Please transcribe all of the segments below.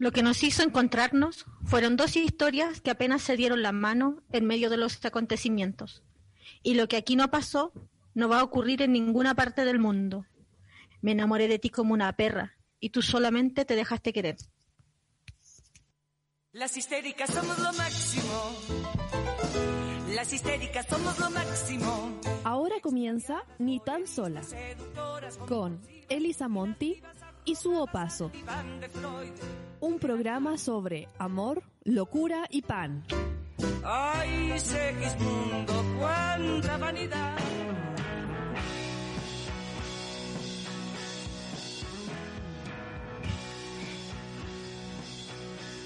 Lo que nos hizo encontrarnos fueron dos historias que apenas se dieron la mano en medio de los acontecimientos. Y lo que aquí no pasó no va a ocurrir en ninguna parte del mundo. Me enamoré de ti como una perra y tú solamente te dejaste querer. Las histéricas somos lo máximo. Las histéricas somos lo máximo. Ahora comienza Ni tan sola con Elisa Monti y su opaso. Un programa sobre amor, locura y pan. Ay, Segismundo, cuánta vanidad.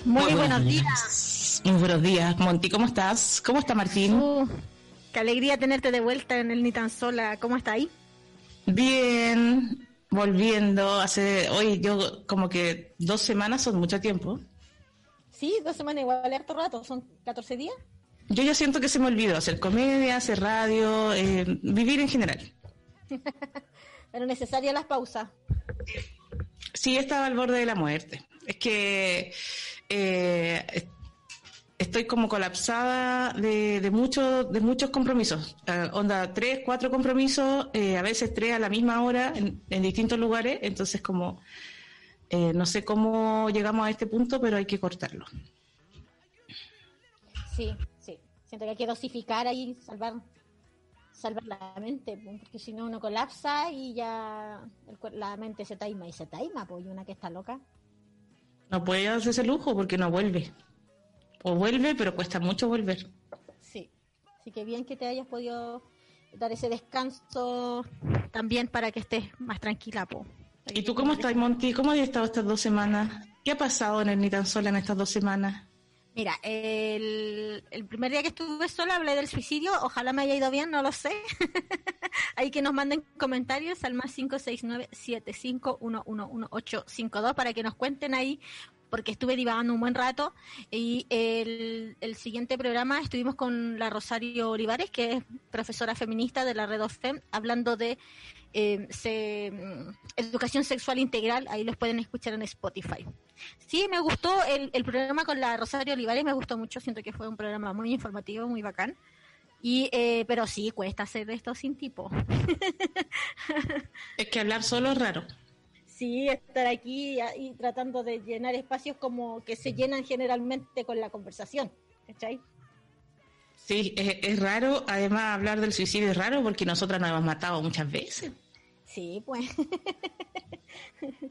Muy, buenos días. Muy buenos días, Monty, ¿cómo estás? ¿Cómo está Martín? Uh, qué alegría tenerte de vuelta en el Ni tan sola. ¿Cómo está ahí? Bien, volviendo. Hace hoy yo como que dos semanas son mucho tiempo. Sí, dos semanas igual harto rato, son 14 días. Yo ya siento que se me olvidó hacer comedia, hacer radio, eh, vivir en general. Pero necesarias las pausas. Sí, estaba al borde de la muerte. Es que eh, estoy como colapsada de, de, muchos de muchos compromisos. Eh, onda, tres, cuatro compromisos, eh, a veces tres a la misma hora en, en distintos lugares. Entonces, como eh, no sé cómo llegamos a este punto, pero hay que cortarlo. Sí, sí. Siento que hay que dosificar ahí, salvar salvar la mente, porque si no uno colapsa y ya el, la mente se taima y se taima, pues y una que está loca. No puede darse ese lujo porque no vuelve. O vuelve, pero cuesta mucho volver. Sí, así que bien que te hayas podido dar ese descanso también para que estés más tranquila, po. ¿Y tú cómo estás, Monty? ¿Cómo has estado estas dos semanas? ¿Qué ha pasado en el Ni tan sola en estas dos semanas? Mira, el, el, primer día que estuve sola hablé del suicidio, ojalá me haya ido bien, no lo sé. Ahí que nos manden comentarios al más 569-75111852 para que nos cuenten ahí, porque estuve divagando un buen rato. Y el, el siguiente programa estuvimos con la Rosario Olivares, que es profesora feminista de la Red of Fem, hablando de eh, se, educación sexual integral, ahí los pueden escuchar en Spotify. Sí, me gustó el, el, programa con la Rosario Olivares, me gustó mucho, siento que fue un programa muy informativo, muy bacán. Y, eh, pero sí, cuesta hacer esto sin tipo. es que hablar solo es raro. Sí, estar aquí y, tratando de llenar espacios como que se llenan generalmente con la conversación, ¿cachai? Sí, es, es, raro. Además, hablar del suicidio es raro porque nosotras nos hemos matado muchas veces. Sí, pues.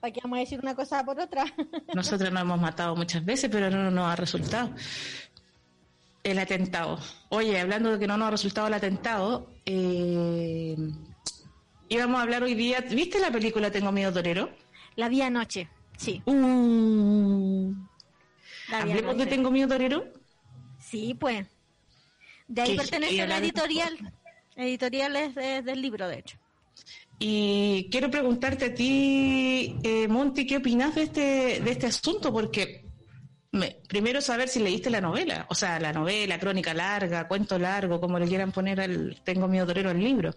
¿Para qué vamos a decir una cosa por otra? Nosotros nos hemos matado muchas veces, pero no nos ha resultado. El atentado. Oye, hablando de que no nos ha resultado el atentado, eh, íbamos a hablar hoy día. ¿Viste la película Tengo Miedo Torero? La vi anoche, sí. Uh, ¿Hablemos anoche. de Tengo Miedo Torero? Sí, pues. De ahí pertenece a la editorial. Editorial es de, del libro, de hecho. Y quiero preguntarte a ti, eh, Monty, ¿qué opinas de este, de este asunto? Porque me, primero saber si leíste la novela, o sea, la novela, crónica larga, cuento largo, como le quieran poner al Tengo miedo torero al libro.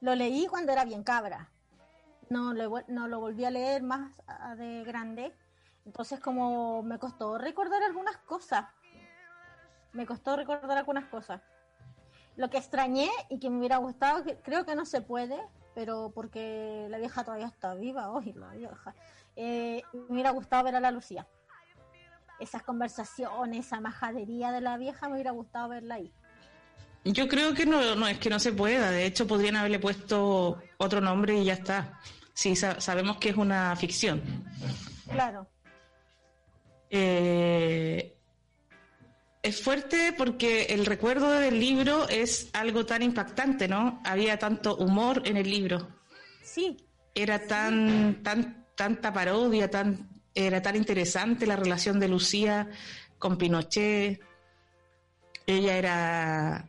Lo leí cuando era bien cabra. No lo, no lo volví a leer más de grande. Entonces como me costó recordar algunas cosas. Me costó recordar algunas cosas. Lo que extrañé y que me hubiera gustado, que creo que no se puede, pero porque la vieja todavía está viva, hoy la vieja. Eh, me hubiera gustado ver a la Lucía. Esas conversaciones, esa majadería de la vieja, me hubiera gustado verla ahí. Yo creo que no, no es que no se pueda. De hecho, podrían haberle puesto otro nombre y ya está. Sí, sa sabemos que es una ficción. Claro. Eh, es fuerte porque el recuerdo del libro es algo tan impactante, ¿no? Había tanto humor en el libro. Sí. Era tan, tan, tanta parodia, tan, era tan interesante la relación de Lucía con Pinochet. Ella era...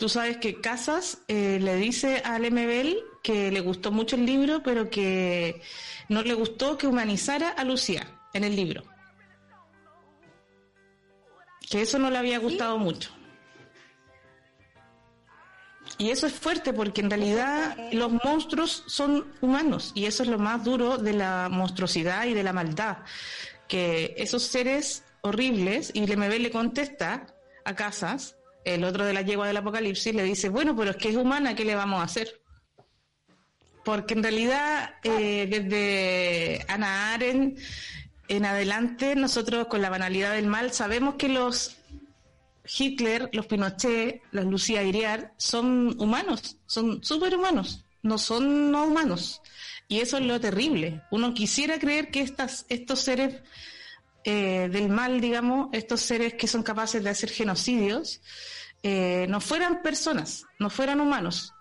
Tú sabes que Casas eh, le dice a Lemebel que le gustó mucho el libro, pero que no le gustó que humanizara a Lucía en el libro. Que eso no le había gustado mucho. Y eso es fuerte porque en realidad los monstruos son humanos y eso es lo más duro de la monstruosidad y de la maldad. Que esos seres horribles, y Lemebel le contesta a Casas, el otro de la yegua del apocalipsis, le dice, bueno, pero es que es humana, ¿qué le vamos a hacer? Porque en realidad, eh, desde Ana Aren en adelante, nosotros con la banalidad del mal sabemos que los Hitler, los Pinochet, los Lucía Iriar son humanos, son superhumanos, no son no humanos. Y eso es lo terrible. Uno quisiera creer que estas, estos seres eh, del mal, digamos, estos seres que son capaces de hacer genocidios, eh, no fueran personas, no fueran humanos.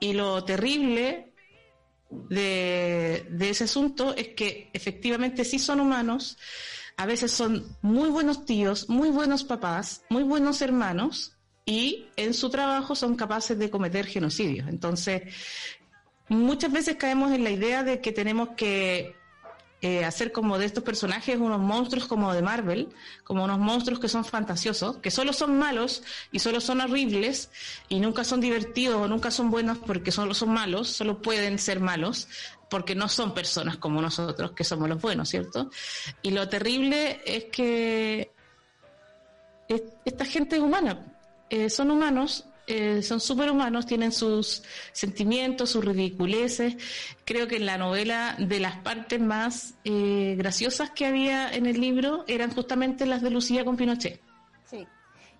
Y lo terrible de, de ese asunto es que efectivamente sí son humanos, a veces son muy buenos tíos, muy buenos papás, muy buenos hermanos y en su trabajo son capaces de cometer genocidios. Entonces, muchas veces caemos en la idea de que tenemos que eh, hacer como de estos personajes unos monstruos como de Marvel, como unos monstruos que son fantasiosos, que solo son malos y solo son horribles y nunca son divertidos o nunca son buenos porque solo son malos, solo pueden ser malos porque no son personas como nosotros, que somos los buenos, ¿cierto? Y lo terrible es que esta gente es humana, eh, son humanos eh, son superhumanos, tienen sus sentimientos, sus ridiculeces. Creo que en la novela de las partes más eh, graciosas que había en el libro eran justamente las de Lucía con Pinochet. Sí.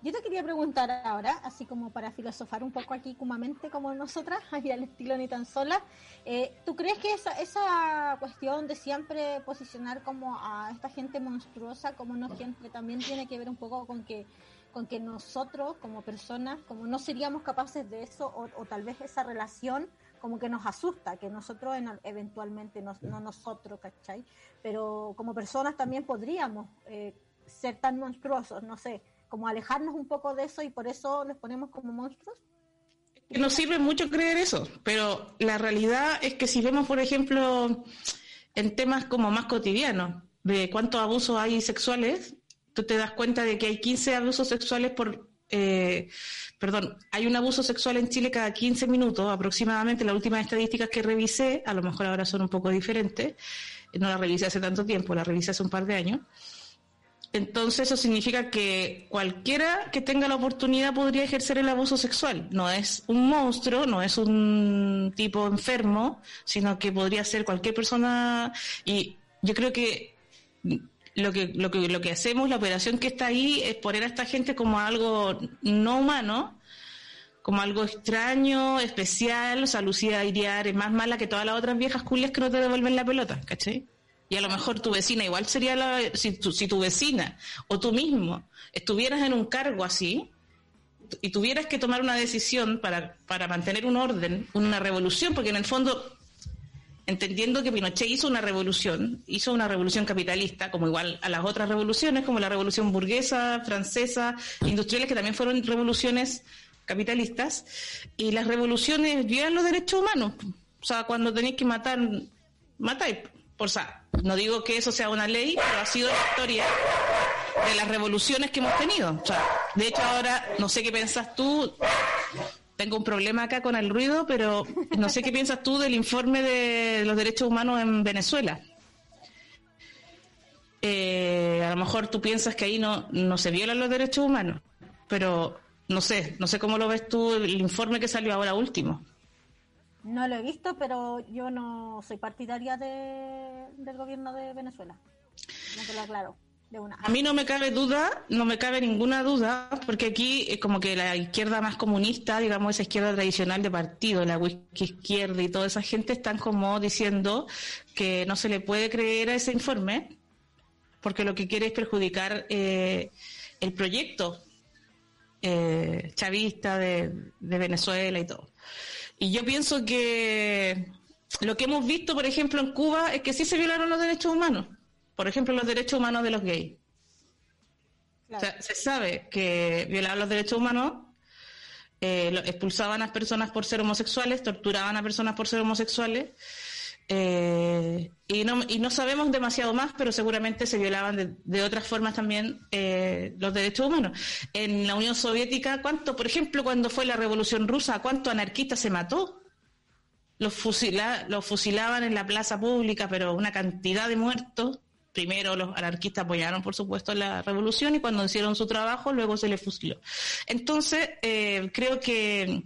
Yo te quería preguntar ahora, así como para filosofar un poco aquí cumamente como nosotras, y al estilo ni tan sola, eh, ¿tú crees que esa, esa cuestión de siempre posicionar como a esta gente monstruosa como no gente también tiene que ver un poco con que con que nosotros como personas, como no seríamos capaces de eso, o, tal vez esa relación como que nos asusta, que nosotros eventualmente, no, nosotros, ¿cachai? Pero como personas también podríamos eh, ser tan monstruosos, no sé, como alejarnos un poco de eso y por eso nos ponemos como monstruos. Que nos sirve mucho creer eso, pero la realidad es que si vemos, por ejemplo, en temas como más cotidianos, de cuántos abusos hay sexuales, tú te das cuenta de que hay 15 abusos sexuales por... Eh, perdón, hay un abuso sexual en Chile cada 15 minutos aproximadamente. Las últimas estadísticas que revisé, a lo mejor ahora son un poco diferentes, no las revisé hace tanto tiempo, las revisé hace un par de años. Entonces eso significa que cualquiera que tenga la oportunidad podría ejercer el abuso sexual. No es un monstruo, no es un tipo enfermo, sino que podría ser cualquier persona. Y yo creo que lo que, lo que, lo que hacemos, la operación que está ahí, es poner a esta gente como algo no humano, como algo extraño, especial, o sea, Lucía Iriar es más mala que todas las otras viejas culias que no te devuelven la pelota, ¿cachai? Y a lo mejor tu vecina, igual sería la, si tu, si tu vecina o tú mismo estuvieras en un cargo así y tuvieras que tomar una decisión para, para mantener un orden, una revolución, porque en el fondo entendiendo que Pinochet hizo una revolución, hizo una revolución capitalista, como igual a las otras revoluciones, como la revolución burguesa, francesa, industriales, que también fueron revoluciones capitalistas, y las revoluciones violan los derechos humanos. O sea, cuando tenéis que matar, matáis. Por sea, no digo que eso sea una ley, pero ha sido la historia de las revoluciones que hemos tenido. O sea, de hecho ahora, no sé qué piensas tú, tengo un problema acá con el ruido, pero no sé qué piensas tú del informe de los derechos humanos en Venezuela. Eh, a lo mejor tú piensas que ahí no, no se violan los derechos humanos, pero no sé, no sé cómo lo ves tú el informe que salió ahora último. No lo he visto, pero yo no soy partidaria del gobierno de Venezuela. No te lo aclaro. A mí no me cabe duda, no me cabe ninguna duda, porque aquí es como que la izquierda más comunista, digamos, esa izquierda tradicional de partido, la whisky izquierda y toda esa gente están como diciendo que no se le puede creer a ese informe, porque lo que quiere es perjudicar eh, el proyecto eh, chavista de, de Venezuela y todo. Y yo pienso que lo que hemos visto, por ejemplo, en Cuba es que sí se violaron los derechos humanos. Por ejemplo, los derechos humanos de los gays. O sea, se sabe que violaban los derechos humanos, eh, expulsaban a personas por ser homosexuales, torturaban a personas por ser homosexuales. Eh, y, no, y no sabemos demasiado más, pero seguramente se violaban de, otras formas también eh, los derechos humanos. En la Unión Soviética, ¿cuánto, por ejemplo, cuando fue la Revolución Rusa, cuánto anarquista se mató? Los, fusila, los fusilaban en la plaza pública, pero una cantidad de muertos. Primero los anarquistas apoyaron, por supuesto, la revolución y cuando hicieron su trabajo, luego se les fusiló. Entonces, eh, creo que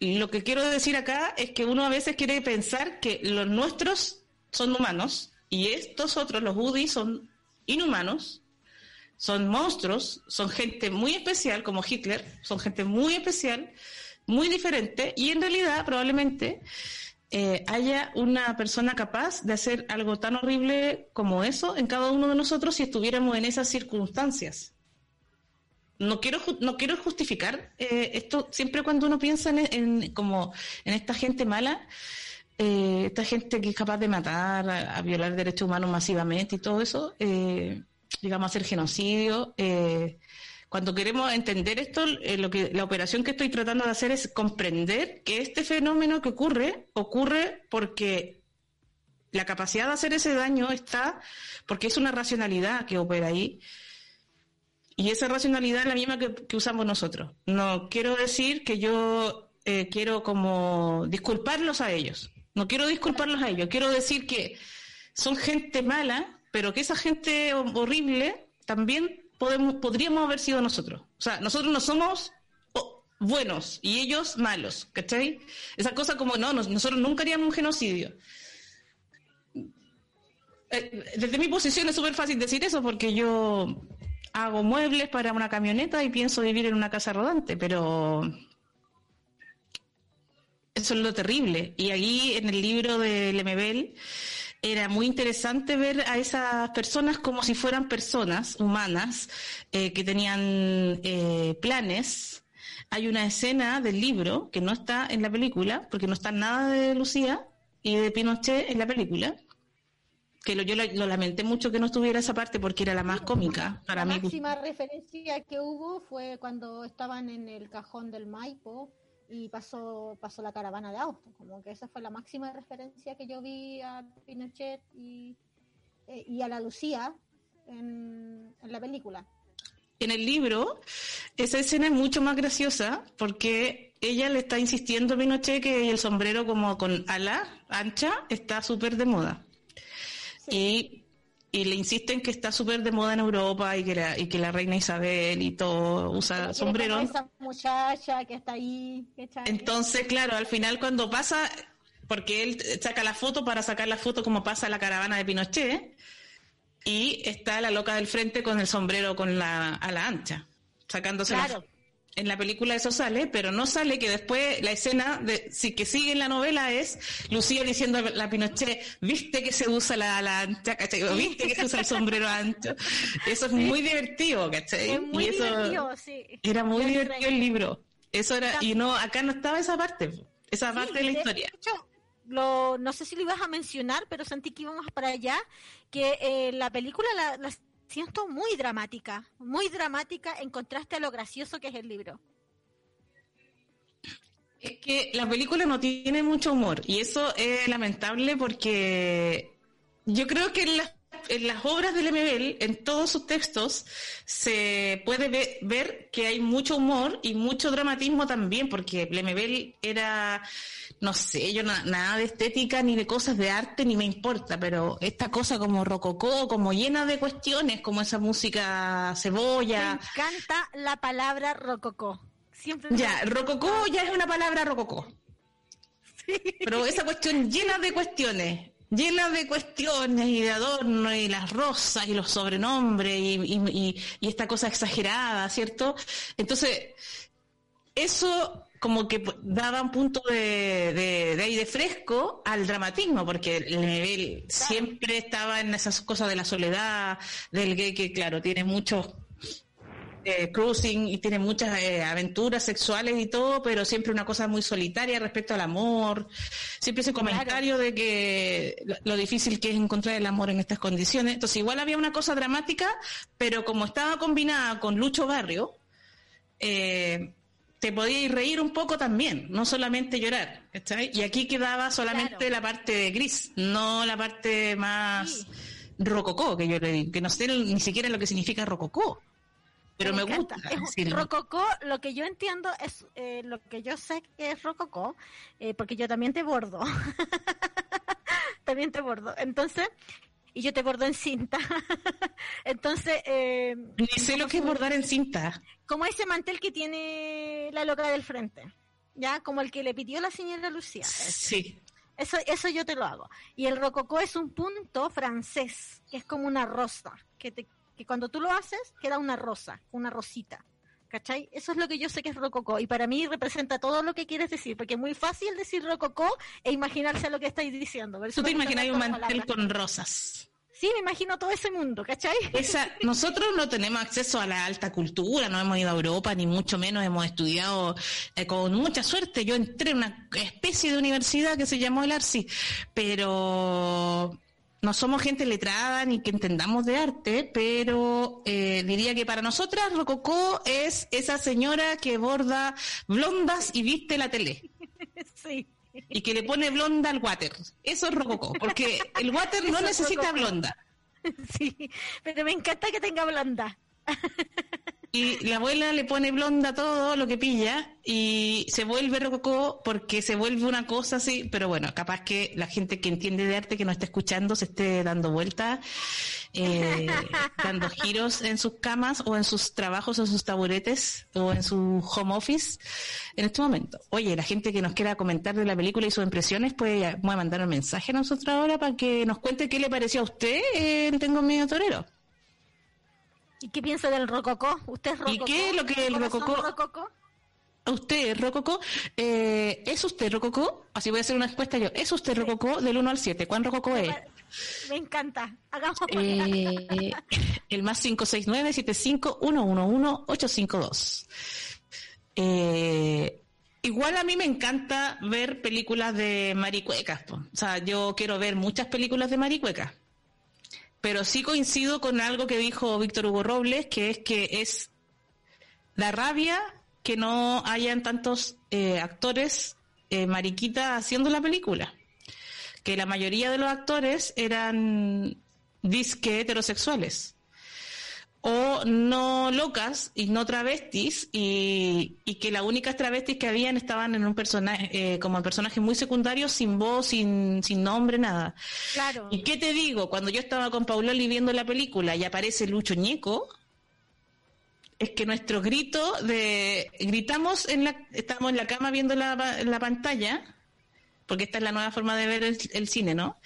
lo que quiero decir acá es que uno a veces quiere pensar que los nuestros son humanos y estos otros, los UDI, son inhumanos, son monstruos, son gente muy especial, como Hitler, son gente muy especial, muy diferente, y en realidad probablemente eh, haya una persona capaz de hacer algo tan horrible como eso en cada uno de nosotros si estuviéramos en esas circunstancias. No quiero no quiero justificar eh, esto siempre cuando uno piensa en, como en esta gente mala eh, esta gente que es capaz de matar a, violar derechos humanos masivamente y todo eso eh, digamos hacer genocidio cuando queremos entender esto lo que la operación que estoy tratando de hacer es comprender que este fenómeno que ocurre ocurre porque la capacidad de hacer ese daño está porque es una racionalidad que opera ahí y esa racionalidad es la misma que, usamos nosotros. No quiero decir que yo eh, quiero como disculparlos a ellos. No quiero disculparlos a ellos. Quiero decir que son gente mala, pero que esa gente horrible también podemos, podríamos haber sido nosotros. O sea, nosotros no somos buenos y ellos malos, ¿cachai? Esa cosa como, no, nosotros nunca haríamos un genocidio. Eh, desde mi posición es súper fácil decir eso porque yo hago muebles para una camioneta y pienso vivir en una casa rodante, pero eso es lo terrible. Y ahí en el libro de Lemebel era muy interesante ver a esas personas como si fueran personas humanas eh, que tenían eh, planes. Hay una escena del libro que no está en la película, porque no está nada de Lucía y de Pinochet en la película, que lo, yo lo, lamenté mucho que no estuviera esa parte porque era la más cómica para mí. La máxima referencia que hubo fue cuando estaban en el cajón del Maipo y pasó pasó la caravana de autos, como que esa fue la máxima referencia que yo vi a Pinochet y, eh, y a la Lucía en, en la película. En el libro, esa escena es mucho más graciosa porque ella le está insistiendo a Pinochet que el sombrero como con ala ancha está súper de moda. Y, le insisten que está súper de moda en Europa y que, la, y que la reina Isabel y todo usa sombrero. Esa muchacha que está ahí. Entonces, claro, al final cuando pasa, porque él saca la foto para sacar la foto como pasa la caravana de Pinochet, y está la loca del frente con el sombrero con la a la ancha, sacándose la en la película eso sale, pero no sale que después la escena de sí que sigue en la novela es Lucía diciendo a la Pinochet, viste que se usa la, la ancha, ¿cachai? Viste que se usa el sombrero ancho. Eso es muy divertido, ¿cachai? muy divertido, sí. Era muy divertido el libro. Eso era, y no, acá no estaba esa parte, esa parte de la historia. lo, no sé si lo ibas a mencionar, pero sentí que íbamos para allá, que eh, la película la, la siento muy dramática, muy dramática en contraste a lo gracioso que es el libro. Es que la película no tiene mucho humor y eso es lamentable porque yo creo que las, en las obras de Lemebel, en todos sus textos, se puede ver que hay mucho humor y mucho dramatismo también, porque Lemebel era no sé, yo nada de estética ni de cosas de arte ni me importa, pero esta cosa como rococó, como llena de cuestiones, como esa música cebolla. Me encanta la palabra rococó. Siempre ya, rococó ya es una palabra rococó. Pero esa cuestión llena de cuestiones, llena de cuestiones y de adornos y las rosas y los sobrenombres y, y esta cosa exagerada, ¿cierto? Entonces, eso como que daba un punto de, de, de aire fresco al dramatismo, porque el nivel siempre estaba en esas cosas de la soledad, del gay que, claro, tiene muchos eh, cruising y tiene muchas eh, aventuras sexuales y todo, pero siempre una cosa muy solitaria respecto al amor. Siempre ese comentario de que lo, lo difícil que es encontrar el amor en estas condiciones. Entonces, igual había una cosa dramática, pero como estaba combinada con Lucho Barrio, eh, te podías reír un poco también, no solamente llorar. ¿cachai? Y aquí quedaba solamente Claro. la parte de gris, no la parte más rococó, que yo le digo, que no sé ni siquiera lo que significa rococó. Pero me, encanta. gusta Es rococó, lo que yo entiendo es eh, lo que yo sé que es rococó, eh, porque yo también te bordo. también te bordo. Entonces, y yo te bordo en cinta. Entonces, eh, Ni sé lo que es bordar en cinta. como ese mantel que tiene la loca del frente. Ya, como el que le pidió la señora Lucía. Sí. Eso, eso yo te lo hago. Y el rococó es un punto francés, que es como una rosa, que, te, que cuando tú lo haces queda una rosa, una rosita. ¿Cachai? Eso es lo que yo sé que es rococó. Y para mí representa todo lo que quieres decir, porque es muy fácil decir rococó e imaginarse lo que estáis diciendo. Tú te imaginas un mantel con rosas. Sí, me imagino todo ese mundo, ¿cachai? Esa, nosotros no tenemos acceso a la alta cultura, no hemos ido a Europa, ni mucho menos hemos estudiado eh, con mucha suerte. Yo entré en una especie de universidad que se llamó el ARCI, pero no somos gente letrada ni que entendamos de arte, pero eh, diría que para nosotras Rococó es esa señora que borda blondas y viste la tele sí. y que le pone blonda al water. Eso es Rococó, porque el water no necesita rococó. blonda. Sí, pero me encanta que tenga blanda. Y la abuela le pone blonda todo lo que pilla y se vuelve rococó porque se vuelve una cosa así, pero bueno, capaz que la gente que entiende de arte que no está escuchando se esté dando vueltas, eh, dando giros en sus camas o en sus trabajos o sus taburetes o en su home office en este momento. Oye, la gente que nos quiera comentar de la película y sus impresiones puede voy a mandar un mensaje a nosotros ahora para que nos cuente qué le pareció a usted en Tengo Miedo Torero. ¿Y qué piensa del rococó? ¿Usted es ¿Y rococó? qué es lo que el ¿Corazón rococó- rococó? ¿A usted, Rococó? Eh, ¿Es usted Rococó? Así voy a hacer una respuesta yo. ¿Es usted Rococó del 1 al 7? ¿Cuán Rococó es? Me encanta. Hagamos Eh, el más 569-75-111-852. Eh, igual a mí me encanta ver películas de maricuecas. po. O sea, yo quiero ver muchas películas de maricuecas. Pero sí coincido con algo que dijo Víctor Hugo Robles, que es que es la rabia que no hayan tantos eh, actores eh, mariquitas haciendo la película. Que la mayoría de los actores eran disque heterosexuales. O no locas y no travestis, y, y que las únicas travestis que habían estaban en un personaje, eh, como personajes muy secundarios, sin voz, sin, sin nombre, nada. Claro. ¿Y qué te digo? Cuando yo estaba con Pauloli viendo la película y aparece Lucho Ñeco, es que nuestro grito de gritamos en la estamos en la cama viendo la, la pantalla porque esta es la nueva forma de ver el, el cine no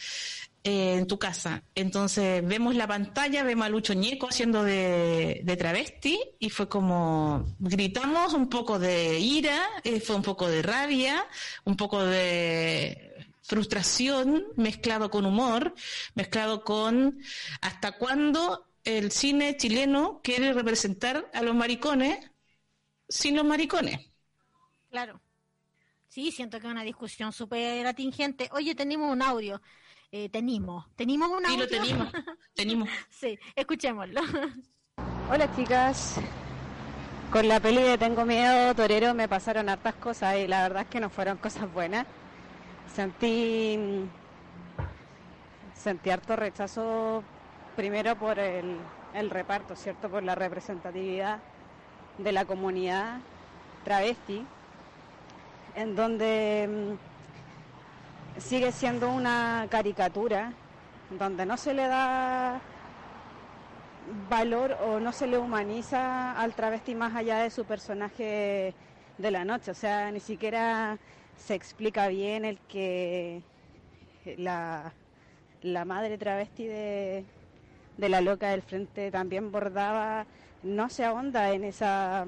Eh, en tu casa entonces vemos la pantalla vemos a Lucho Ñeco haciendo de, de travesti y fue como gritamos un poco de ira eh, fue un poco de rabia un poco de frustración mezclado con humor mezclado con hasta cuándo el cine chileno quiere representar a los maricones sin los maricones. Claro. Sí, siento que es una discusión súper atingente. Oye, tenemos un audio. Eh, tenemos. ¿Tenemos un Sí, audio? lo tenemos. tenemos. sí, escuchémoslo. Hola chicas, con la peli de Tengo Miedo Torero me pasaron hartas cosas y la verdad es que no fueron cosas buenas. Sentí, sentí harto rechazo primero por el, el reparto, ¿cierto? Por la representatividad de la comunidad travesti, en donde mm, sigue siendo una caricatura, donde no se le da valor o no se le humaniza al travesti más allá de su personaje de la noche. O sea, ni siquiera se explica bien el que la, la madre travesti de, de la loca del frente también bordaba, no se ahonda en esa...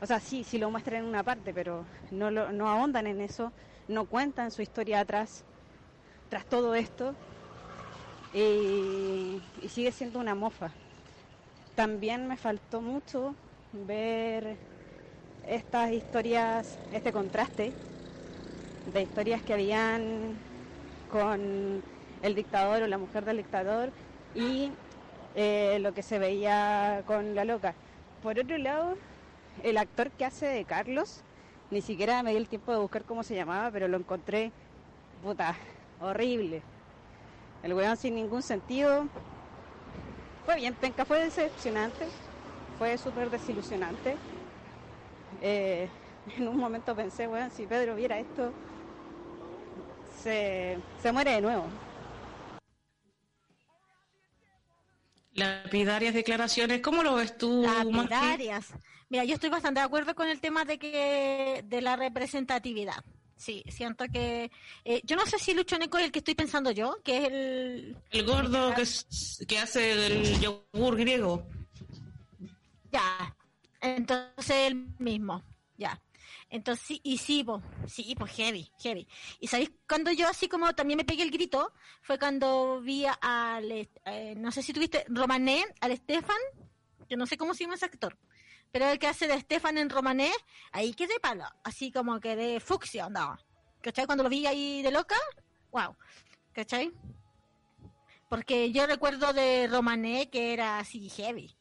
O sea, sí, sí lo muestran en una parte, pero no, lo, no ahondan en eso, no cuentan su historia atrás, tras todo esto y, sigue siendo una mofa. también me faltó mucho ver estas historias, este contraste de historias que habían con el dictador o la mujer del dictador y eh, lo que se veía con la loca. Por otro lado, el actor que hace de Carlos, ni siquiera me di el tiempo de buscar cómo se llamaba, pero lo encontré, puta, horrible. El weón sin ningún sentido. Fue bien, penca, fue decepcionante, fue súper desilusionante. Eh, en un momento pensé, weón, si Pedro viera esto, se, se muere de nuevo. Lapidarias declaraciones, ¿cómo lo ves tú? Lapidarias. Mira, yo estoy bastante de acuerdo con el tema de que de la representatividad. Sí, siento que eh, yo no sé si Lucho Neco es el que estoy pensando yo, que es el el gordo que, que hace el yogur griego. Ya, entonces el mismo, ya. Entonces, y sí, sí, pues heavy, heavy. Y sabéis, cuando yo así como también me pegué el grito, fue cuando vi al, eh, no sé si tuviste, Romané, al Stefan, yo no sé cómo se llama ese actor, pero el que hace de Stefan en Romané, ahí quedé palo, así como que de fucsia andaba. ¿Cachai? Cuando lo vi ahí de loca, wow. ¿Cachai? Porque yo recuerdo de Romané que era así heavy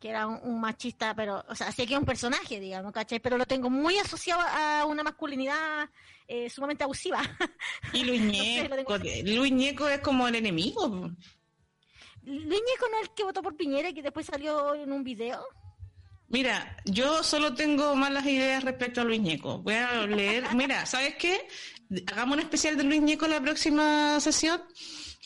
que era un, machista, pero, o sea, sí que es un personaje, digamos, ¿cachai? Pero lo tengo muy asociado a una masculinidad eh, sumamente abusiva. Y Luis Ñeco, Luis Ñeco es como el enemigo. Luis Ñeco no es el que votó por Piñera y que después salió en un video. Mira, yo solo tengo malas ideas respecto a Luis Ñeco. Voy a leer. Mira, ¿sabes qué? Hagamos un especial de Luis Ñeco la próxima sesión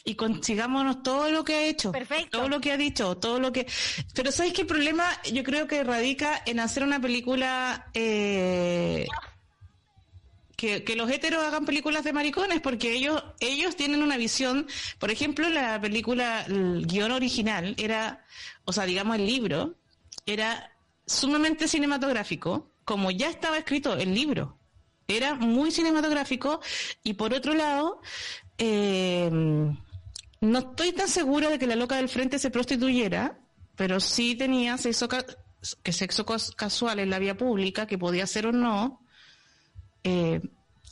y consigámonos todo lo que ha hecho, todo lo que ha dicho, todo lo que... Pero ¿sabes qué el problema? Yo creo que radica en hacer una película... Eh, que, que, los heteros hagan películas de maricones, porque ellos, ellos tienen una visión, por ejemplo, la película, el guion original era, o sea, digamos el libro, era sumamente cinematográfico, como ya estaba escrito el libro. Era muy cinematográfico y por otro lado, eh, no estoy tan segura de que la loca del frente se prostituyera, pero sí tenía sexo, que sexo casual en la vía pública, que podía ser o no eh,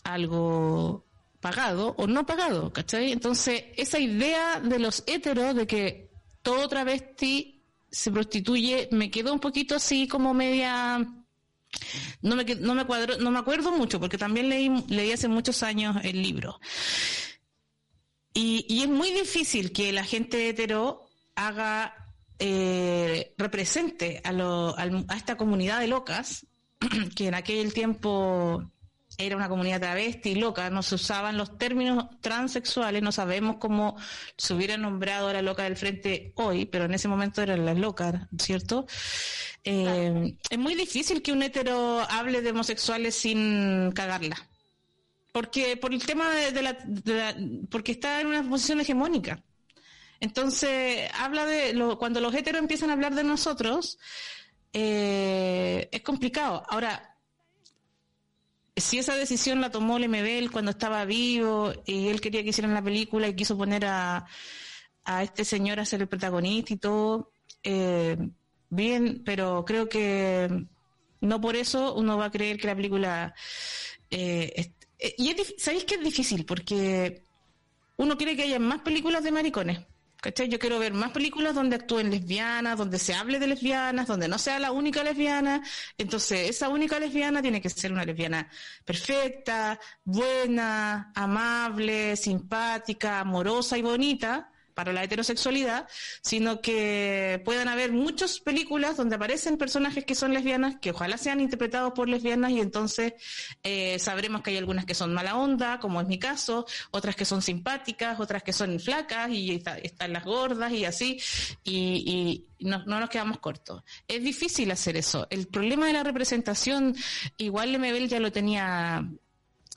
algo pagado o no pagado, ¿cachai? Entonces, esa idea de los héteros de que todo travesti se prostituye, me quedó un poquito así como media no me no me cuadro, no me acuerdo mucho porque también leí leí hace muchos años el libro. Y, es muy difícil que la gente hetero haga, eh, represente a, a, esta comunidad de locas, que en aquel tiempo era una comunidad travesti loca, no se usaban los términos transexuales, no sabemos cómo se hubiera nombrado a la loca del frente hoy, pero en ese momento eran las locas, ¿cierto? Eh, es muy difícil que un hetero hable de homosexuales sin cagarla porque por el tema de, la, porque está en una posición hegemónica. Entonces, habla de lo, cuando los heteros empiezan a hablar de nosotros, eh, es complicado. Ahora, si esa decisión la tomó Lemebel cuando estaba vivo y él quería que hicieran la película y quiso poner a, a este señor a ser el protagonista y todo, eh, bien, pero creo que no por eso uno va a creer que la película eh, eh, y ¿sabéis que es difícil? Porque uno quiere que haya más películas de maricones. ¿Cachai? Yo quiero ver más películas donde actúen lesbianas, donde se hable de lesbianas, donde no sea la única lesbiana. Entonces, esa única lesbiana tiene que ser una lesbiana perfecta, buena, amable, simpática, amorosa y bonita para la heterosexualidad, sino que puedan haber muchas películas donde aparecen personajes que son lesbianas, que ojalá sean interpretados por lesbianas y entonces eh, sabremos que hay algunas que son mala onda, como es mi caso, otras que son simpáticas, otras que son flacas y están las gordas y así, y, no, no, nos quedamos cortos. Es difícil hacer eso. El problema de la representación, igual Lemebel ya lo tenía,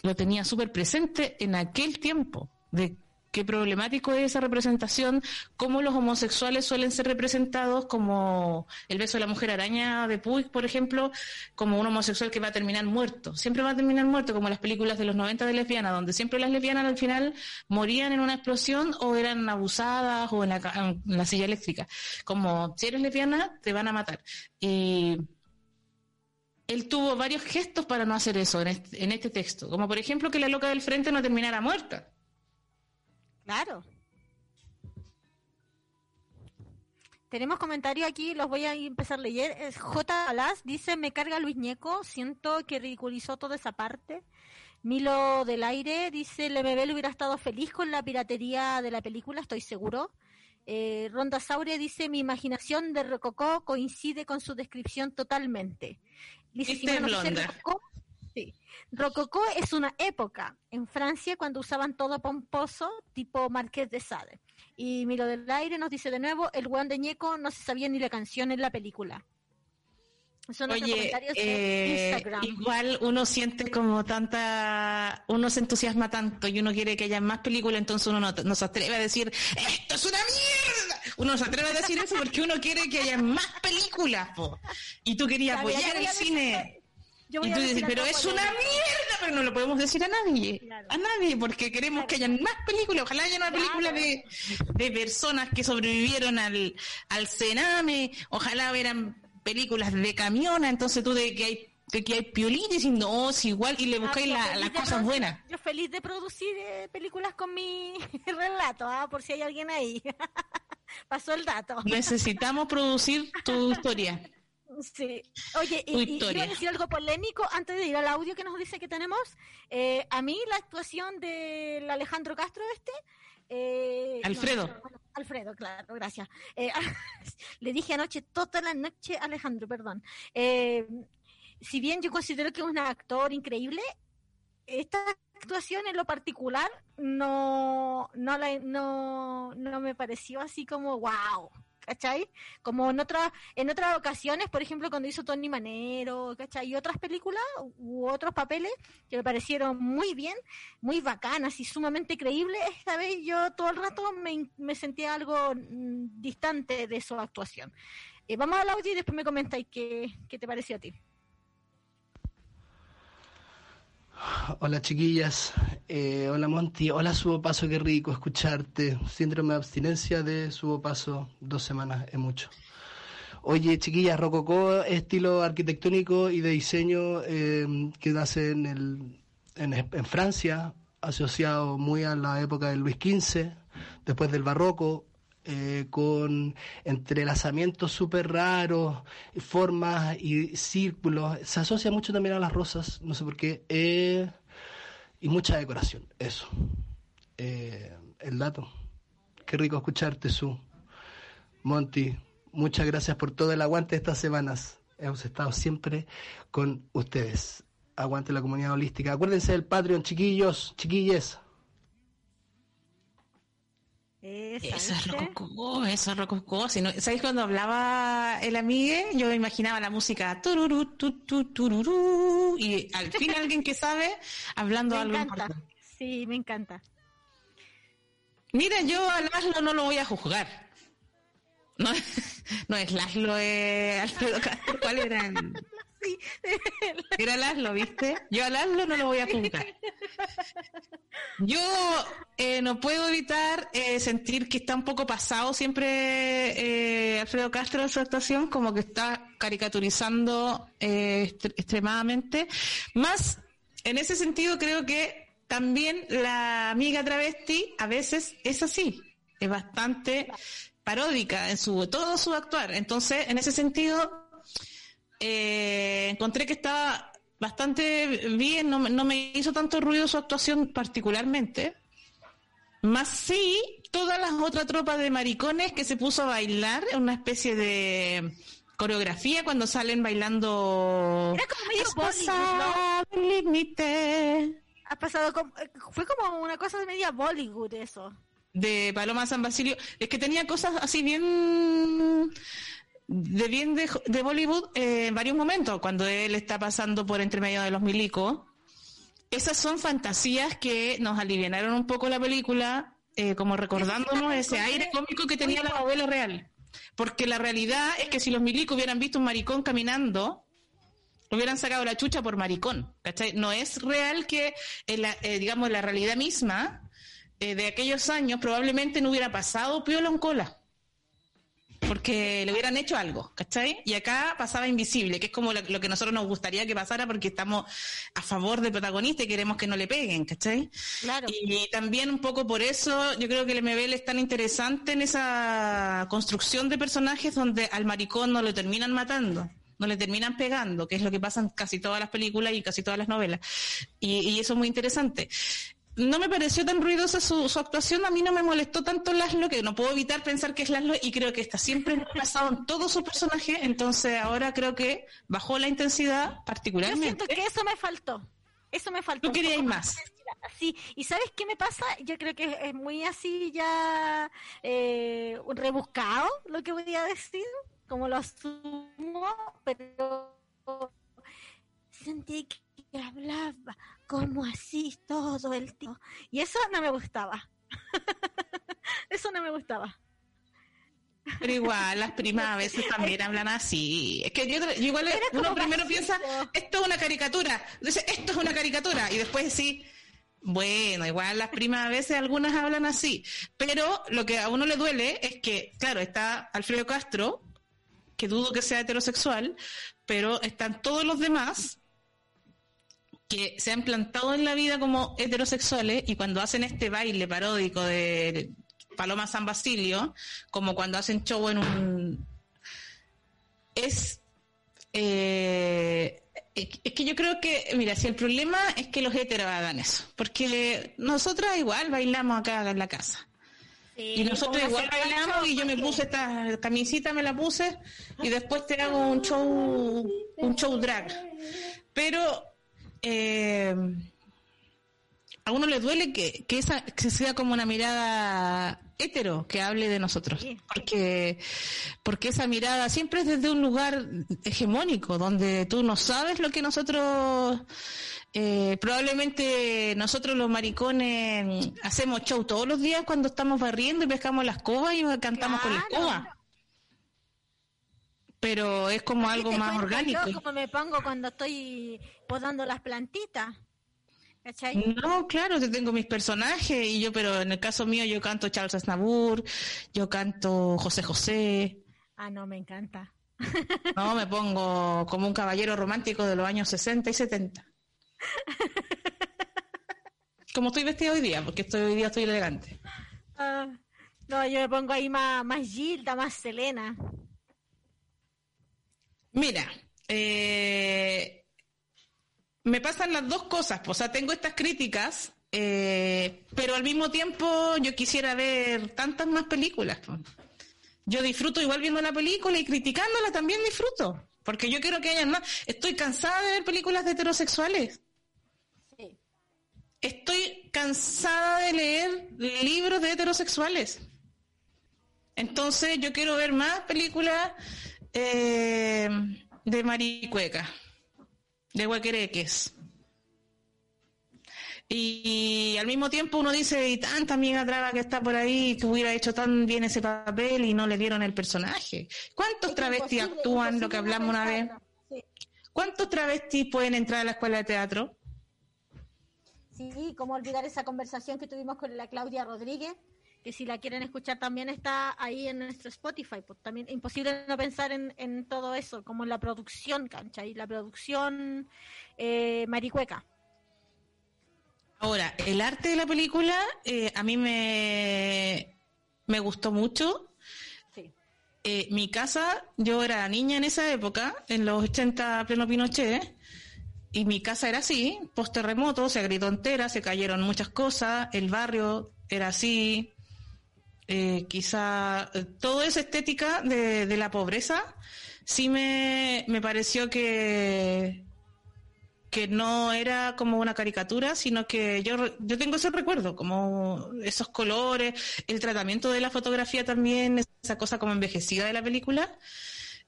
lo tenía súper presente en aquel tiempo, de qué problemático es esa representación, cómo los homosexuales suelen ser representados como el beso de la mujer araña de Puig, por ejemplo, como un homosexual que va a terminar muerto. Siempre va a terminar muerto, como las películas de los 90 de lesbianas, donde siempre las lesbianas al final morían en una explosión o eran abusadas o en la, en la silla eléctrica. Como si eres lesbiana, te van a matar. Y él tuvo varios gestos para no hacer eso en este, en este texto, como por ejemplo que la loca del frente no terminara muerta. Claro. Tenemos comentarios aquí, los voy a empezar a leer. Es J. Alas dice, me carga Luis Ñeco, siento que ridiculizó toda esa parte. Milo del Aire dice, Lemebel hubiera estado feliz con la piratería de la película, estoy seguro. Eh, Ronda Sauria dice, mi imaginación de Rococó coincide con su descripción totalmente. Dice, Este Simona, es ¿no sé blonda. Rococó? Sí. Rococó es una época en Francia cuando usaban todo pomposo, tipo Marqués de Sade. Y Milo del Aire nos dice de nuevo, el weón de Ñeco no se sabía ni la canción en la película. Son Oye, comentarios eh, Instagram. igual uno siente como tanta, uno se entusiasma tanto y uno quiere que haya más películas, entonces uno no, no se atreve a decir, esto es una mierda. Uno se atreve a decir eso porque uno quiere que haya más películas, po. Y tú querías apoyar el cine. Yo voy Y tú dices, pero es una mierda, pero no lo podemos decir a nadie. Claro. A nadie, porque queremos que haya más películas. Ojalá haya una película de, de personas que sobrevivieron al, al cename. Ojalá hubieran películas de camiones. Entonces tú de que hay de que hay piolines y no, es igual, y le Ah, buscáis la- feliz las cosas buenas. Yo feliz de producir eh, películas con mi relato, ah, por si hay alguien ahí. Pasó el dato. Necesitamos producir tu historia. Sí. Oye, y, a decir algo polémico antes de ir al audio que nos dice que tenemos. Eh, a mí la actuación del Alejandro Castro este... eh, Alfredo. no, bueno, Alfredo, claro, gracias. Eh, le dije anoche, toda la noche, Alejandro, perdón. Eh, si bien yo considero que es un actor increíble, esta actuación en lo particular no, no, la, no, no me pareció así como wow. ¿Cachai? Como en otras en otras ocasiones, por ejemplo, cuando hizo Tony Manero, ¿cachai? Y otras películas u otros papeles que me parecieron muy bien, muy bacanas y sumamente creíbles, esta vez yo todo el rato me, sentía algo mm, distante de su actuación. Eh, vamos al audio y después me comentáis qué, qué te pareció a ti. Hola chiquillas, Eh, hola Monty, hola Subo Paso, qué rico escucharte. Síndrome de abstinencia de Subo Paso, dos semanas es mucho. Oye chiquillas, Rococó, estilo arquitectónico y de diseño eh, que nace en, el, en, en Francia, asociado muy a la época del Luis XV, después del Barroco, eh, con entrelazamientos súper raros, formas y círculos. Se asocia mucho también a las rosas, no sé por qué. eh, y mucha decoración, eso. Eh, el dato. Qué rico escucharte, Su. Monty, muchas gracias por todo el aguante estas semanas. Hemos estado siempre con ustedes. Aguante la comunidad holística. Acuérdense del Patreon, chiquillos, chiquilles. Esa, Eso es rococó, eso es rococó. Si no, ¿Sabes cuando hablaba el amigue? Yo me imaginaba la música tururú, tu, tu, tururú, y al fin alguien que sabe hablando Me algo encanta. importante. Sí, me encanta. Mira, yo a Laszlo no lo voy a juzgar. No, no es Laszlo, es Alfredo Castro. ¿Cuál era? Sí. Era Laszlo, ¿viste? Yo a Laszlo no lo voy a juzgar. Yo eh, no puedo evitar eh, sentir que está un poco pasado siempre eh, Alfredo Castro en su actuación, como que está caricaturizando eh, extremadamente. Más, en ese sentido, creo que también la amiga travesti a veces es así, es bastante paródica en su todo su actuar. Entonces, en ese sentido, eh, encontré que estaba bastante bien, no, me- no me hizo tanto ruido su actuación particularmente. Más sí, todas las otras tropas de maricones que se puso a bailar en una especie de coreografía cuando salen bailando. Era como medio Bollywood, ¿no? límite Ha pasado como, eh, fue como una cosa de media Bollywood eso. De Paloma San Basilio. Es que tenía cosas así bien de bien de, de Bollywood eh, en varios momentos, cuando él está pasando por entre medio de los milicos. Esas son fantasías que nos alivianaron un poco la película eh, como recordándonos ese aire cómico que tenía la novela real. Porque la realidad es que si los milicos hubieran visto un maricón caminando, hubieran sacado la chucha por maricón. ¿cachai? No es real que, en la, eh, digamos, la realidad misma eh, de aquellos años probablemente no hubiera pasado piola en cola. Porque le hubieran hecho algo, ¿cachai? Y acá pasaba invisible, que es como lo, lo, que nosotros nos gustaría que pasara porque estamos a favor del protagonista y queremos que no le peguen, ¿cachai? Claro. Y, también un poco por eso yo creo que el MBL es tan interesante en esa construcción de personajes donde al maricón no lo terminan matando no le terminan pegando, que es lo que pasa en casi todas las películas y casi todas las novelas. Y, y eso es muy interesante no me pareció tan ruidosa su, su, actuación, a mí no me molestó tanto Laszlo, que no puedo evitar pensar que es Laszlo, y creo que está siempre pasado en todo su personaje, entonces ahora creo que bajó la intensidad particularmente. Yo siento que eso me faltó, eso me faltó. ¿Tú querías más? Sí, y ¿sabes qué me pasa? Yo creo que es muy así ya eh, rebuscado lo que voy a decir, como lo asumo, pero sentí que hablaba como así todo el tiempo. Y eso no me gustaba. eso no me gustaba. Pero igual, las primas a veces también hablan así. Es que yo, yo igual uno primero piensa, esto es una caricatura. Dice, esto es una caricatura. Y después sí, bueno, igual las primas a veces algunas hablan así. Pero lo que a uno le duele es que, claro, está Alfredo Castro, que dudo que sea heterosexual, pero están todos los demás que se han plantado en la vida como heterosexuales y cuando hacen este baile paródico de Paloma San Basilio, como cuando hacen show en un... Es... Eh, es que yo creo que, mira, si el problema es que los heteros hagan eso, porque nosotras igual bailamos acá en la casa. Sí, y nosotros igual bailamos y yo me puse esta camisita, me la puse y después te hago un show, un show drag. Pero eh, a uno le duele que, que esa que sea como una mirada hetero que hable de nosotros, porque porque esa mirada siempre es desde un lugar hegemónico, donde tú no sabes lo que nosotros eh, probablemente nosotros los maricones hacemos show todos los días cuando estamos barriendo y pescamos la escoba y cantamos con la escoba pero es como algo más orgánico. Yo como me pongo cuando estoy podando las plantitas. ¿cachai? No, claro, yo tengo mis personajes y yo, pero en el caso mío yo canto Charles Aznavour, yo canto José José. Ah, no, me encanta. No, me pongo como un caballero romántico de los años 60 y 70. Como estoy vestida hoy día, porque estoy, hoy día estoy elegante. Uh, no, yo me pongo ahí más, más Gilda, más Selena. Mira, eh, me pasan las dos cosas, o sea, tengo estas críticas, eh, pero al mismo tiempo yo quisiera ver tantas más películas. Yo disfruto igual viendo la película y criticándola también disfruto, porque yo quiero que haya más. Estoy cansada de ver películas de heterosexuales. Sí. Estoy cansada de leer libros de heterosexuales. Entonces yo quiero ver más películas eh, de Maricueca, de Huequereques. Y, al mismo tiempo uno dice, y tanta amiga traba que está por ahí, que hubiera hecho tan bien ese papel y no le dieron el personaje. ¿Cuántos travestis actúan, lo que hablamos una vez? ¿Cuántos travestis pueden entrar a la escuela de teatro? Sí, cómo olvidar esa conversación que tuvimos con la Claudia Rodríguez, que si la quieren escuchar también está ahí en nuestro Spotify. Pues también imposible no pensar en, en todo eso, como en la producción, cancha, y la producción eh, maricueca. Ahora, el arte de la película eh, a mí me, me gustó mucho. Sí. Eh, mi casa, yo era niña en esa época, en los 80 pleno Pinochet, y mi casa era así, post terremoto, se agritó entera, se cayeron muchas cosas, el barrio era así, eh, quizá eh, toda esa estética de, la pobreza sí me, me, pareció que que no era como una caricatura, sino que yo, yo tengo ese recuerdo, como esos colores, el tratamiento de la fotografía también, esa cosa como envejecida de la película,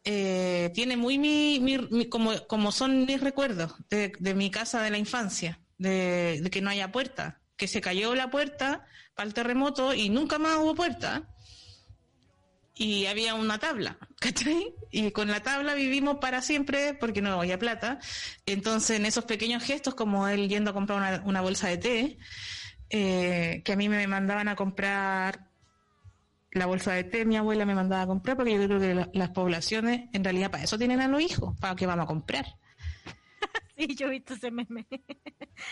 eh, tiene muy mi, mi, como, como son mis recuerdos de, mi casa de la infancia, de que no haya puerta, que se cayó la puerta para el terremoto y nunca más hubo puerta. Y había una tabla, ¿cachai? Y con la tabla vivimos para siempre porque no había plata. Entonces, en esos pequeños gestos, como él yendo a comprar una, una bolsa de té, eh, que a mí me mandaban a comprar la bolsa de té, mi abuela me mandaba a comprar, porque yo creo que la- las poblaciones en realidad para eso tienen a los hijos, para que vamos a comprar. Sí, yo he visto ese meme.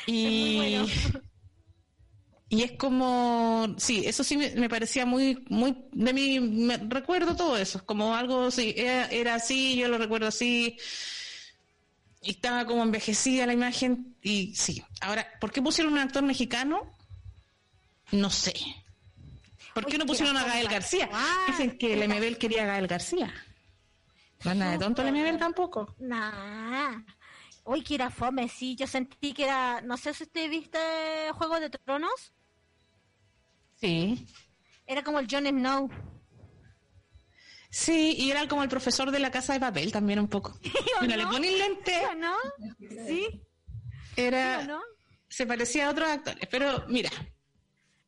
Y, muy bueno. Y es como, sí, eso sí me, me parecía muy, muy, de mí, me recuerdo todo eso, como algo, sí, era, era así, yo lo recuerdo así, y estaba como envejecida la imagen, y sí. Ahora, ¿por qué pusieron un actor mexicano? No sé. ¿Por qué no pusieron a Gael García? Dicen que el MBL quería a Gael García. No nada de tonto el MBL tampoco. Nah. Uy, que era fome, sí. Yo sentí que era. No sé si usted viste Juego de Tronos. Sí. Era como el Jon Snow. Sí, y era como el profesor de la casa de papel también un poco. ¿O Mira, le no? ponen lente. ¿Sí no? Sí, ¿sí Era, no? se parecía a otros actores, pero mira,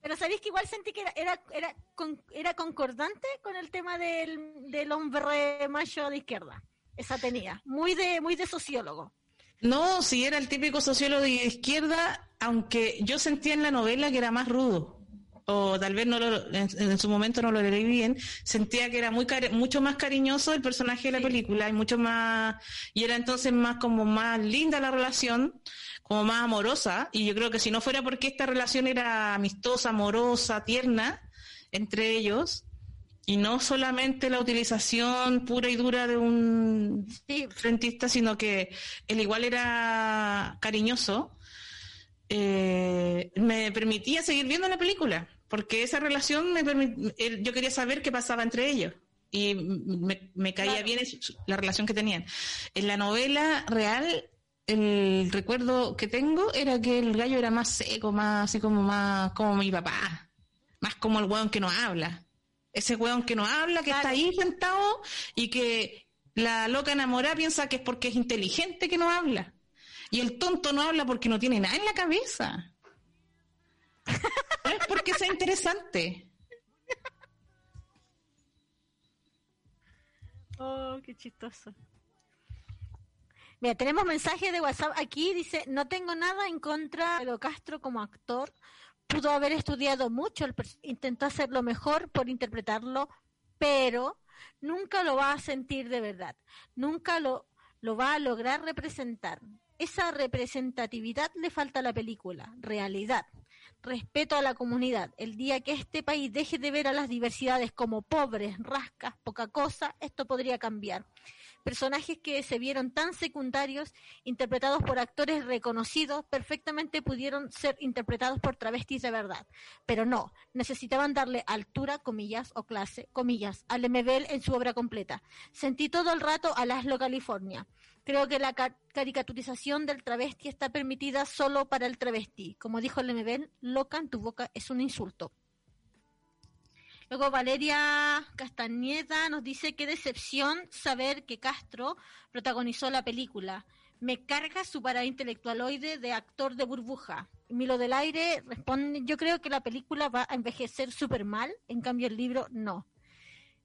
Pero sabéis que igual sentí que era, era, era, con- era concordante con el tema del, del hombre macho de izquierda. Esa tenía. Muy de, muy de sociólogo. no, si era el típico sociólogo de izquierda, aunque yo sentía en la novela que era más rudo, o tal vez no lo, en, en su momento no lo leí bien, sentía que era muy mucho más cariñoso el personaje de la película y mucho más, y era entonces más como más linda la relación, como más amorosa, y yo creo que si no fuera porque esta relación era amistosa, amorosa, tierna entre ellos, y no solamente la utilización pura y dura de un Sí, frentista, sino que él igual era cariñoso, eh, me permitía seguir viendo la película, porque esa relación me permi- él- yo quería saber qué pasaba entre ellos. Y me, me caía Claro. bien la relación que tenían. En la novela real, el recuerdo que tengo era que el gallo era más seco, más así como más como mi papá, más como el weón que no habla. Ese weón que no habla, que está ahí sentado y que la loca enamorada piensa que es porque es inteligente que no habla. Y el tonto no habla porque no tiene nada en la cabeza. No es porque sea interesante. Oh, qué chistoso. Mira, tenemos mensaje de WhatsApp aquí, dice, no tengo nada en contra de Pedro Castro como actor, pudo haber estudiado mucho, intentó hacerlo mejor por interpretarlo, pero nunca lo va a sentir de verdad, nunca lo, lo va a lograr representar. Esa representatividad le falta a la película, realidad, respeto a la comunidad. El día que este país deje de ver a las diversidades como pobres, rascas, poca cosa, esto podría cambiar. Personajes que se vieron tan secundarios, interpretados por actores reconocidos, perfectamente pudieron ser interpretados por travestis de verdad. Pero no, necesitaban darle altura, comillas, o clase, comillas, al MBL en su obra completa. Sentí todo el rato a Laszlo California. Creo que la ca- caricaturización del travesti está permitida solo para el travesti. Como dijo el MBL, loca en tu boca es un insulto. Luego Valeria Castañeda nos dice qué decepción saber que Castro protagonizó la película. Me carga su paraintelectualoide de actor de burbuja. Milo del Aire responde, yo creo que la película va a envejecer súper mal, en cambio el libro no.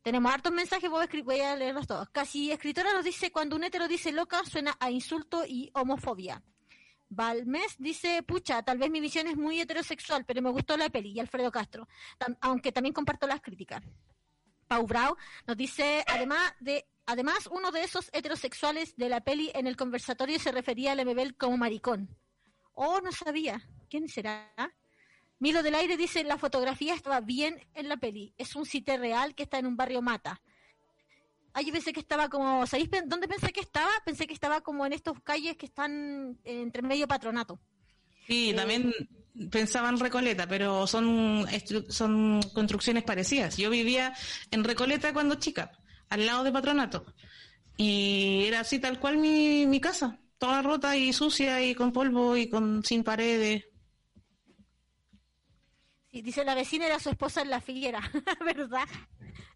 Tenemos hartos mensajes, voy a, escri- voy a leerlos todos. Casi escritora nos dice, cuando un hetero dice loca, suena a insulto y homofobia. Balmes dice, pucha, tal vez mi visión es muy heterosexual, pero me gustó la peli. Y Alfredo Castro, aunque también comparto las críticas. Pau Brau nos dice, además de además uno de esos heterosexuales de la peli en el conversatorio se refería al MBL como maricón. Oh, no sabía. ¿Quién será? Milo del Aire dice, la fotografía estaba bien en la peli. Es un sitio real que está en un barrio mata. Ah, yo pensé que estaba como, ¿sabéis dónde pensé que estaba? Pensé que estaba como en estos calles que están entre medio patronato. Sí, Eh, también pensaban Recoleta, pero son, son construcciones parecidas. Yo vivía en Recoleta cuando chica, al lado de Patronato. Y era así tal cual mi, mi casa, toda rota y sucia y con polvo y con sin paredes. Sí, dice la vecina era su esposa en la figuera, ¿verdad?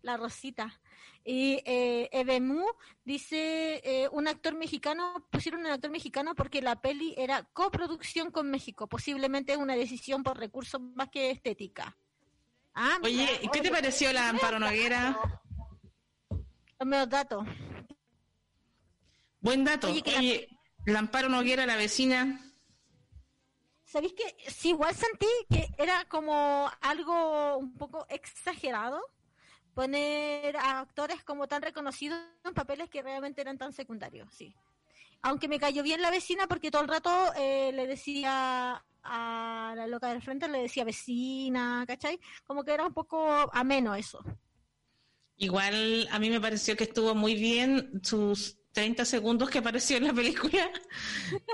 la Rosita. Y eh, Ebemu dice eh, un actor mexicano, pusieron un actor mexicano porque la peli era coproducción con México, posiblemente una decisión por recursos más que estética. Ah, Oye, ¿qué te pareció la Amparo Noguera? Los datos. Buen dato. Oye, la... Amparo Noguera, la vecina. ¿Sabéis que sí, igual sentí que era como algo un poco exagerado? Poner a actores como tan reconocidos en papeles que realmente eran tan secundarios, sí. Aunque me cayó bien la vecina porque todo el rato eh, le decía a la loca del frente, le decía vecina, ¿cachai? Como que era un poco ameno eso. Igual a mí me pareció que estuvo muy bien sus 30 segundos que apareció en la película.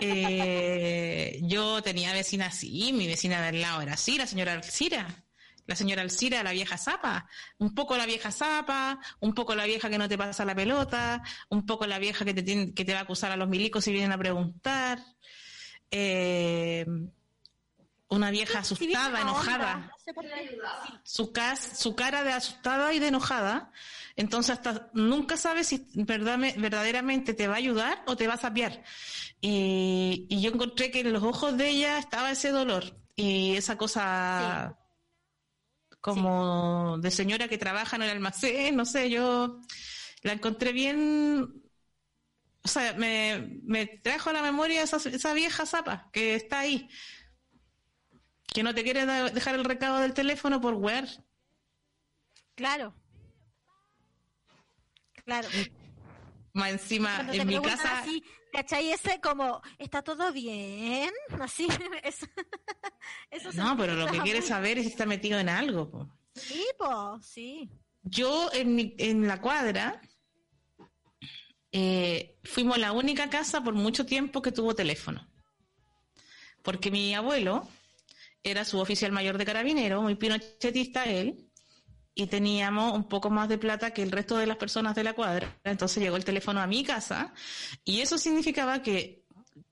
Eh, yo tenía vecina así, mi vecina del lado era así, la señora Alcira la señora Alcira, la vieja zapa, un poco la vieja zapa, un poco la vieja que no te pasa la pelota, un poco la vieja que te, que te va a acusar a los milicos si vienen a preguntar, eh, una vieja asustada, enojada, su, su cara de asustada y de enojada, entonces hasta nunca sabes si verdad, verdaderamente te va a ayudar o te va a sapiar. Y, yo encontré que en los ojos de ella estaba ese dolor y esa cosa como de señora que trabaja en el almacén, no sé, yo la encontré bien, o sea, me, me trajo a la memoria esa, esa vieja zapa que está ahí, que no te quiere dejar el recado del teléfono por web. Claro. Claro. Más encima, en mi casa... ¿Cachai? Ese como, ¿está todo bien? Así, eso, No, pero lo que quiere saber es si está metido en algo. Sí, pues, sí. Yo en, en la cuadra eh, fuimos la única casa por mucho tiempo que tuvo teléfono. Porque mi abuelo era su oficial mayor de carabinero, muy pinochetista él, y teníamos un poco más de plata que el resto de las personas de la cuadra. Entonces llegó el teléfono a mi casa y eso significaba que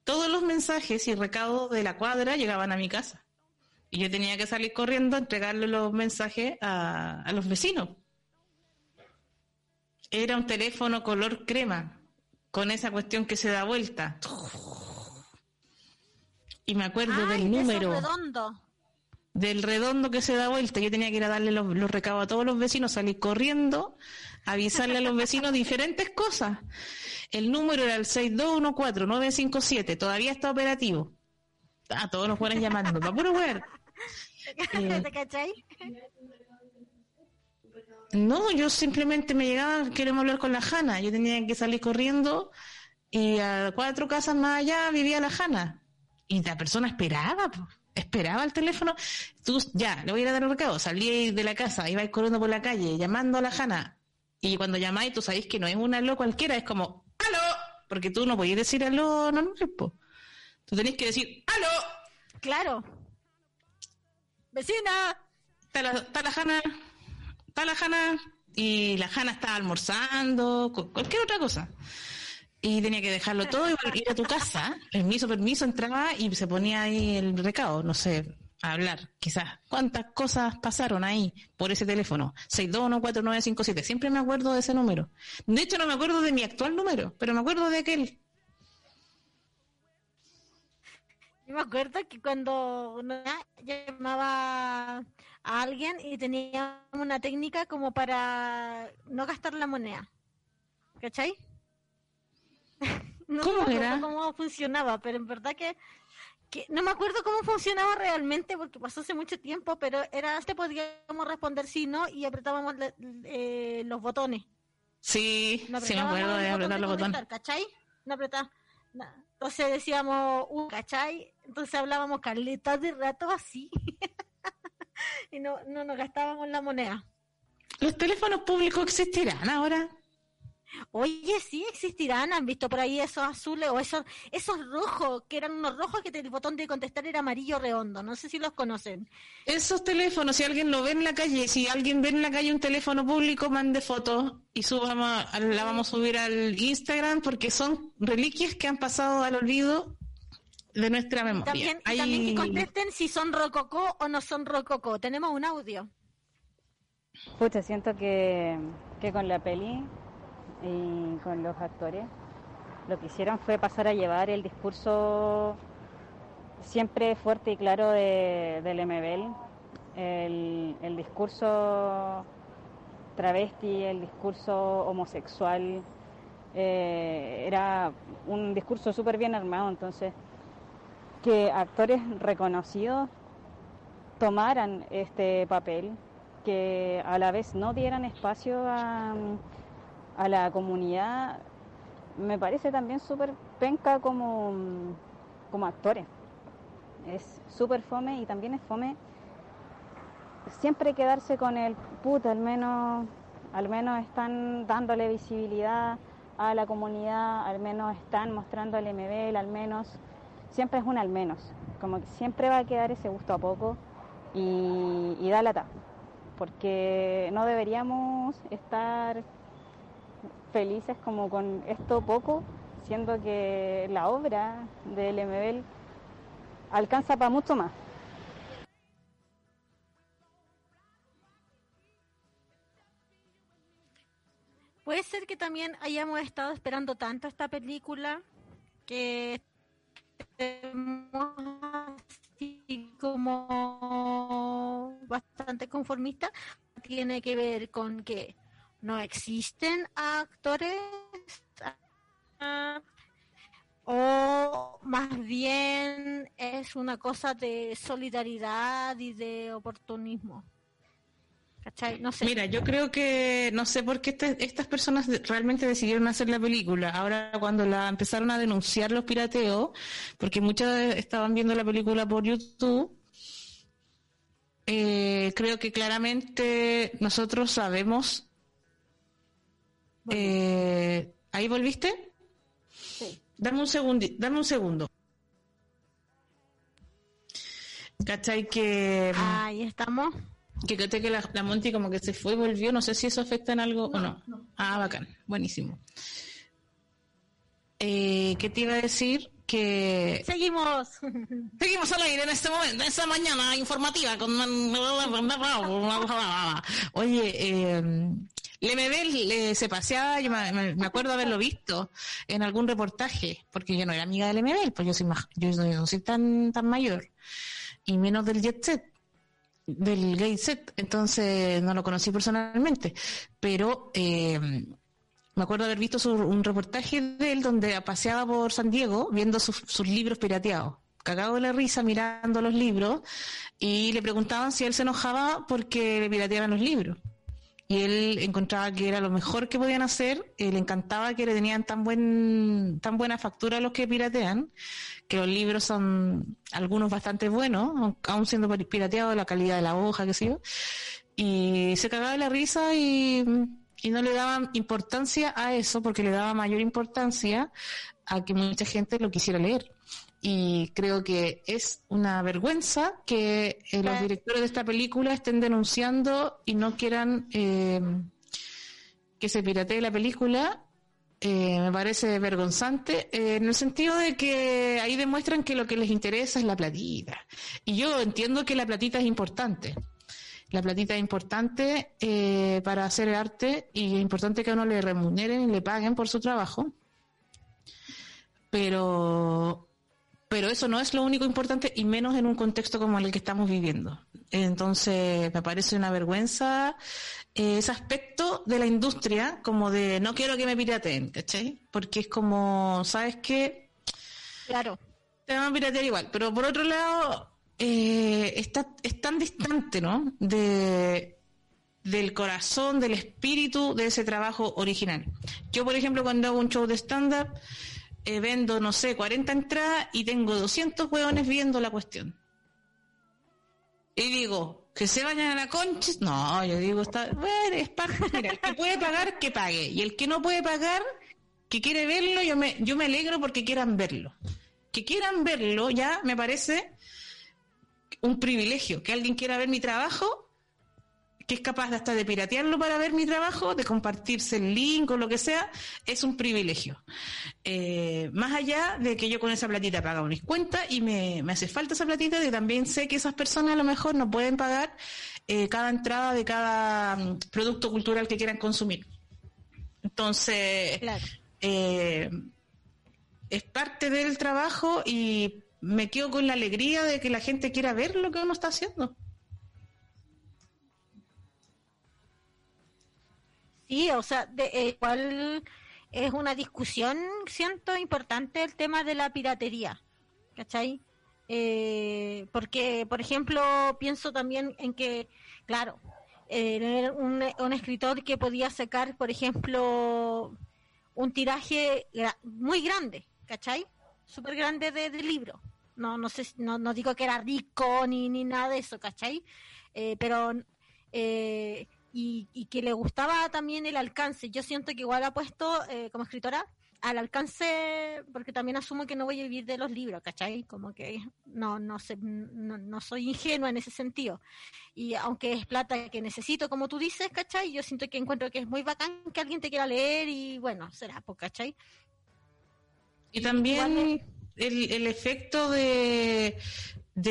todos los mensajes y recados de la cuadra llegaban a mi casa. Y yo tenía que salir corriendo a entregarle los mensajes a, a los vecinos. Era un teléfono color crema, con esa cuestión que se da vuelta. Y me acuerdo del número. Redondo del redondo que se da vuelta. Yo tenía que ir a darle los, recados a todos los vecinos, salir corriendo, avisarle a los vecinos diferentes cosas. El número era el 6214957, todavía está operativo. A todos los jugadores llamando, para puro ver. ¿Te cachai? No, yo simplemente me llegaba, queremos hablar con la Jana. Yo tenía que salir corriendo y a cuatro casas más allá vivía la Jana. Y la persona esperaba, pues esperaba el teléfono, tú ya, le voy a ir a dar un recado, salí de la casa, iba corriendo por la calle, llamando a la Jana, y cuando llamáis, tú sabéis que no es un aló cualquiera, es como, aló, porque tú no podías decir aló no, no, Tú tenés que decir, aló. Claro. Vecina. Está la, está la Jana, está la Jana, y la Jana estaba almorzando, cualquier otra cosa y tenía que dejarlo todo y ir a tu casa. Permiso, permiso, entraba y se ponía ahí el recado, no sé, a hablar, quizás. ¿Cuántas cosas pasaron ahí por ese teléfono? 6214957. Siempre me acuerdo de ese número. De hecho, no me acuerdo de mi actual número, pero me acuerdo de aquel. Yo me acuerdo que cuando uno llamaba a alguien y tenía una técnica como para no gastar la moneda. ¿Cachai? no ¿Cómo era? cómo funcionaba, pero en verdad que, no me acuerdo cómo funcionaba realmente porque pasó hace mucho tiempo, pero era este podíamos responder sí no y apretábamos eh, los botones. Sí, sí me acuerdo de apretar los botones. ¿Cachai? No apretaba. Entonces decíamos, uh, ¿cachai? Entonces hablábamos caleta de rato así. y no, no nos gastábamos la moneda. ¿Los teléfonos públicos existirán ahora? Oye, sí existirán, han visto por ahí esos azules o esos, esos rojos, que eran unos rojos que el botón de contestar era amarillo redondo, no sé si los conocen. Esos teléfonos, si alguien lo ve en la calle, si alguien ve en la calle un teléfono público, mande fotos y subamos, la vamos a subir al Instagram porque son reliquias que han pasado al olvido de nuestra memoria. También, también que contesten si son rococó o no son rococó. Tenemos un audio. Pucha, siento que, que con la peli y con los actores lo que hicieron fue pasar a llevar el discurso siempre fuerte y claro de, del MBL, el, el discurso travesti, el discurso homosexual, eh, era un discurso súper bien armado, entonces que actores reconocidos tomaran este papel, que a la vez no dieran espacio a, a la comunidad, me parece también súper penca como, como actores. Es súper fome y también es fome siempre quedarse con el puta, al menos, al menos están dándole visibilidad a la comunidad, al menos están mostrando el MBL, al menos, siempre es un al menos, como que siempre va a quedar ese gusto a poco y, y da lata, porque no deberíamos estar felices como con esto poco, siendo que la obra del MBL alcanza para mucho más. Puede ser que también hayamos estado esperando tanto esta película que estemos así como bastante conformista. Tiene que ver con que no existen actores o más bien es una cosa de solidaridad y de oportunismo. No sé. Mira, yo creo que no sé por qué este, estas personas realmente decidieron hacer la película. Ahora cuando la empezaron a denunciar los pirateos, porque muchas estaban viendo la película por YouTube, eh, creo que claramente nosotros sabemos. Eh, ¿Ahí volviste? Sí. Dame un segundo, dame un segundo. ¿Cachai que... Ahí estamos. Que creo que la, Monty como que se fue y volvió, no sé si eso afecta en algo o no. Ah, bacán, buenísimo. Eh, ¿Qué te iba a decir? Que... Seguimos. Seguimos al aire en este momento, en esta mañana informativa con... Oye, eh, el se paseaba, yo me, acuerdo haberlo visto en algún reportaje, porque yo no era amiga del MBL, pues yo soy más, yo no soy tan, tan mayor, y menos del jet set del gay set, entonces no lo conocí personalmente, pero eh, me acuerdo haber visto un reportaje de él donde paseaba por San Diego viendo sus, libros pirateados, cagado de la risa mirando los libros y le preguntaban si él se enojaba porque le pirateaban los libros. Y él encontraba que era lo mejor que podían hacer, le encantaba que le tenían tan buen tan buena factura a los que piratean, que los libros son algunos bastante buenos, aún siendo pirateados, la calidad de la hoja, qué sé yo. Y se cagaba de la risa y, y no le daban importancia a eso, porque le daba mayor importancia a que mucha gente lo quisiera leer. Y creo que es una vergüenza que eh, los directores de esta película estén denunciando y no quieran eh, que se piratee la película eh, me parece vergonzante eh, en el sentido de que ahí demuestran que lo que les interesa es la platita. Y yo entiendo que la platita es importante. La platita es importante eh, para hacer arte y es importante que a uno le remuneren y le paguen por su trabajo. Pero, pero eso no es lo único importante y menos en un contexto como el que estamos viviendo. Entonces, me parece una vergüenza eh, ese aspecto de la industria, como de no quiero que me pirateen, ¿cachai? Porque es como, ¿sabes qué? Claro. Te van a piratear igual. Pero por otro lado, eh, está, es tan distante, ¿no? De, del corazón, del espíritu de ese trabajo original. Yo, por ejemplo, cuando hago un show de stand-up, eh, vendo, no sé, 40 entradas y tengo 200 hueones viendo la cuestión. Y digo, que se vayan a la concha. No, yo digo, está, bueno, es parte, mira, el que puede pagar, que pague. Y el que no puede pagar, que quiere verlo, yo me, yo me alegro porque quieran verlo. Que quieran verlo ya me parece un privilegio. Que alguien quiera ver mi trabajo que es capaz de hasta de piratearlo para ver mi trabajo, de compartirse el link o lo que sea, es un privilegio. Eh, más allá de que yo con esa platita pago mis cuentas y me, me hace falta esa platita, y también sé que esas personas a lo mejor no pueden pagar eh, cada entrada de cada mm, producto cultural que quieran consumir. Entonces, eh, es parte del trabajo y me quedo con la alegría de que la gente quiera ver lo que uno está haciendo. Sí, o sea, de, eh, es una discusión, siento, importante el tema de la piratería, ¿cachai? Eh, porque, por ejemplo, pienso también en que, claro, eh, un, un, escritor que podía sacar, por ejemplo, un tiraje muy grande, ¿cachai? Súper grande de, de libro. No, no sé, no, no digo que era rico ni, ni nada de eso, ¿cachai? Eh, pero eh, y, que le gustaba también el alcance. Yo siento que igual ha puesto, eh, como escritora, al alcance, porque también asumo que no voy a vivir de los libros, ¿cachai? Como que no, no, sé, no, soy ingenua en ese sentido. Y aunque es plata que necesito, como tú dices, ¿cachai? Yo siento que encuentro que es muy bacán que alguien te quiera leer y bueno, será, pues, ¿cachai? Y también el, el efecto de,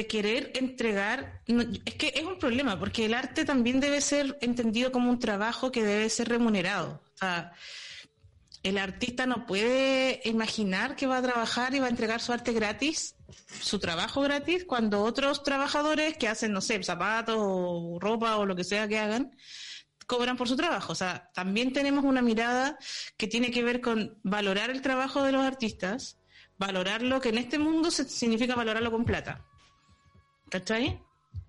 querer entregar, es que es un problema, porque el arte también debe ser entendido como un trabajo que debe ser remunerado. O sea, el artista no puede imaginar que va a trabajar y va a entregar su arte gratis, su trabajo gratis, cuando otros trabajadores que hacen, no sé, zapatos o ropa o lo que sea que hagan, cobran por su trabajo. O sea, también tenemos una mirada que tiene que ver con valorar el trabajo de los artistas, valorarlo, que en este mundo significa valorarlo con plata. ¿cachai?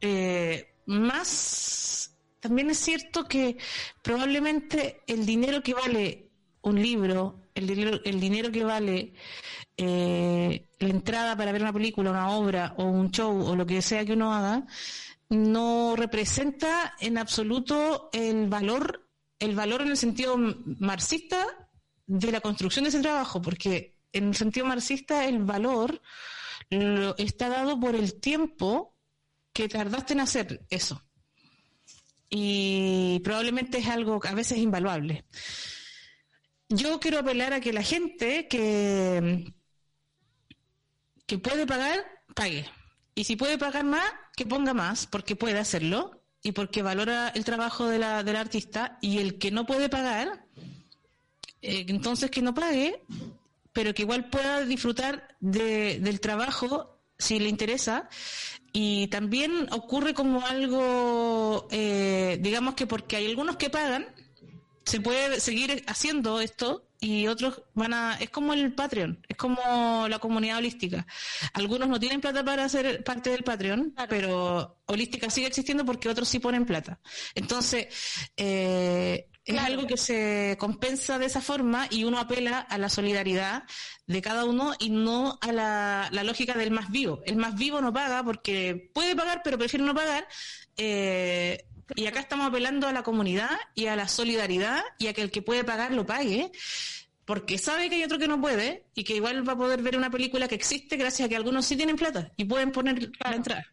Eh, más, también es cierto que probablemente el dinero que vale un libro, el dinero, el dinero que vale eh, la entrada para ver una película, una obra o un show o lo que sea que uno haga, no representa en absoluto el valor, el valor en el sentido marxista de la construcción de ese trabajo, porque en el sentido marxista el valor está dado por el tiempo que tardaste en hacer eso. Y probablemente es algo a veces invaluable. Yo quiero apelar a que la gente que, que puede pagar, pague. Y si puede pagar más, que ponga más, porque puede hacerlo y porque valora el trabajo de la, del artista. Y el que no puede pagar, eh, entonces que no pague, pero que igual pueda disfrutar de, del trabajo si le interesa y también ocurre como algo, eh, digamos que porque hay algunos que pagan, se puede seguir haciendo esto y otros van a... Es como el Patreon, es como la comunidad holística. Algunos no tienen plata para ser parte del Patreon, pero holística sigue existiendo porque otros sí ponen plata. Entonces, eh, es algo que se compensa de esa forma y uno apela a la solidaridad de cada uno y no a la, lógica del más vivo. El más vivo no paga porque puede pagar, pero prefiere no pagar. Eh, y acá estamos apelando a la comunidad y a la solidaridad y a que el que puede pagar lo pague, porque sabe que hay otro que no puede y que igual va a poder ver una película que existe gracias a que algunos sí tienen plata y pueden poner la entrada.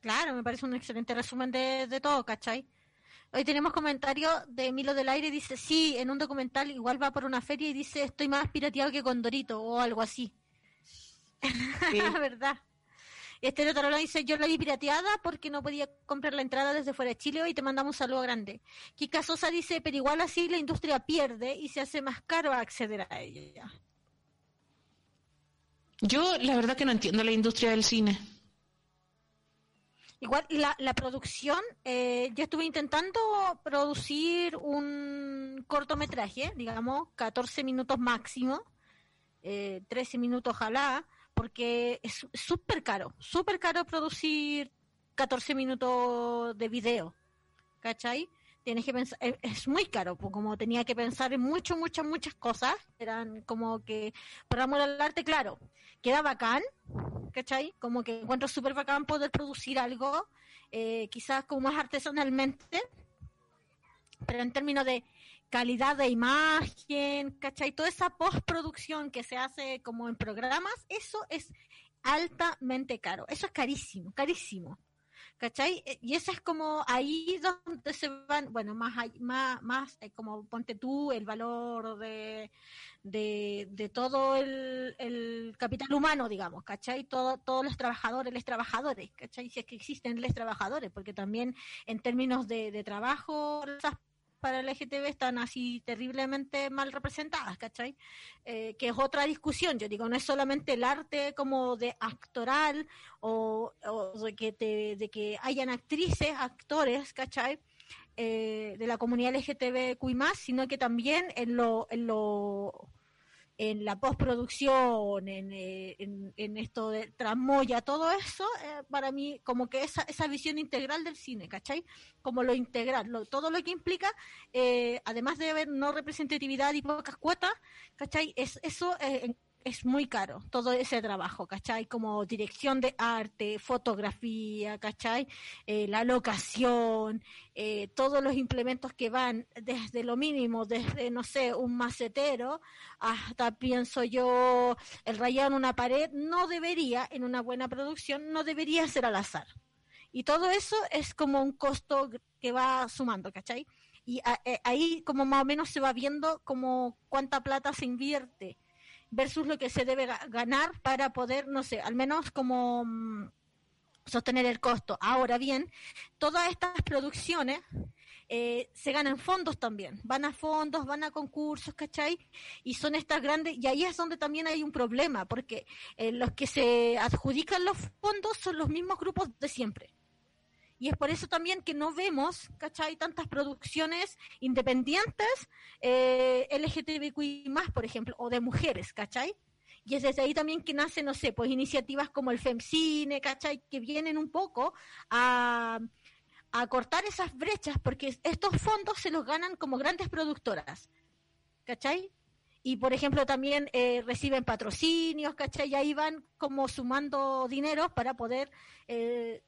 Claro, me parece un excelente resumen de, de todo, ¿cachai? Hoy tenemos comentario de Milo del Aire, dice, sí, en un documental igual va por una feria y dice, estoy más pirateado que Condorito o algo así. La verdad. Este Tarola dice, yo la vi pirateada porque no podía comprar la entrada desde fuera de Chile y te mandamos un saludo grande. Kika Sosa dice, pero igual así la industria pierde y se hace más caro acceder a ella. Yo la verdad que no entiendo la industria del cine. Igual la, la producción, eh, yo estuve intentando producir un cortometraje, digamos, 14 minutos máximo, eh, 13 minutos ojalá, porque es súper caro, súper caro producir 14 minutos de video, ¿cachai? Tienes que pensar, es, muy caro, como tenía que pensar en muchas, muchas, muchas cosas, eran como que, por amor al arte, claro, queda bacán, ¿cachai? Como que encuentro súper bacán poder producir algo, eh, quizás como más artesanalmente, pero en términos de calidad de imagen, ¿cachai? Toda esa postproducción que se hace como en programas, eso es altamente caro, eso es carísimo, carísimo. ¿Cachai? Eh, y ese es como ahí donde se van, bueno, más, más, más eh, como ponte tú el valor de, de, todo el, capital humano, digamos, ¿cachai? Todo, todos los trabajadores, les trabajadores, ¿cachai? Si es que existen les trabajadores, porque también en términos de, de trabajo, para el LGTB están así terriblemente mal representadas, ¿cachai? Eh, que es otra discusión, yo digo, no es solamente el arte como de actoral o, de, que de que hayan actrices, actores, ¿cachai? Eh, de la comunidad LGTBQI+, sino que también en lo, en lo en la postproducción, en, eh, en, esto de tramoya, todo eso, eh, para mí, como que esa, esa visión integral del cine, ¿cachai? Como lo integral, todo lo que implica, eh, además de haber no representatividad y pocas cuotas, ¿cachai? Es, eso es muy caro todo ese trabajo, ¿cachai? Como dirección de arte, fotografía, ¿cachai? Eh, la locación, eh, todos los implementos que van desde lo mínimo, desde, no sé, un macetero, hasta pienso yo, el rayar una pared, no debería, en una buena producción, no debería ser al azar. Y todo eso es como un costo que va sumando, ¿cachai? Y eh, ahí como más o menos se va viendo como cuánta plata se invierte versus lo que se debe ganar para poder, no sé, al menos como mm, sostener el costo. Ahora bien, todas estas producciones eh, se ganan fondos también, van a fondos, van a concursos, ¿cachai? Y son estas grandes, y ahí es donde también hay un problema, porque eh, los que se adjudican los fondos son los mismos grupos de siempre. Y es por eso también que no vemos, ¿cachai? Tantas producciones independientes eh, LGTBQI por ejemplo, o de mujeres, ¿cachai? Y es desde ahí también que nacen, no sé, pues iniciativas como el FEMCINE, ¿cachai? Que vienen un poco a, a cortar esas brechas, porque estos fondos se los ganan como grandes productoras, ¿cachai? y por ejemplo también eh, reciben patrocinios, ¿cachai? Y ahí van como sumando dinero para poder eh,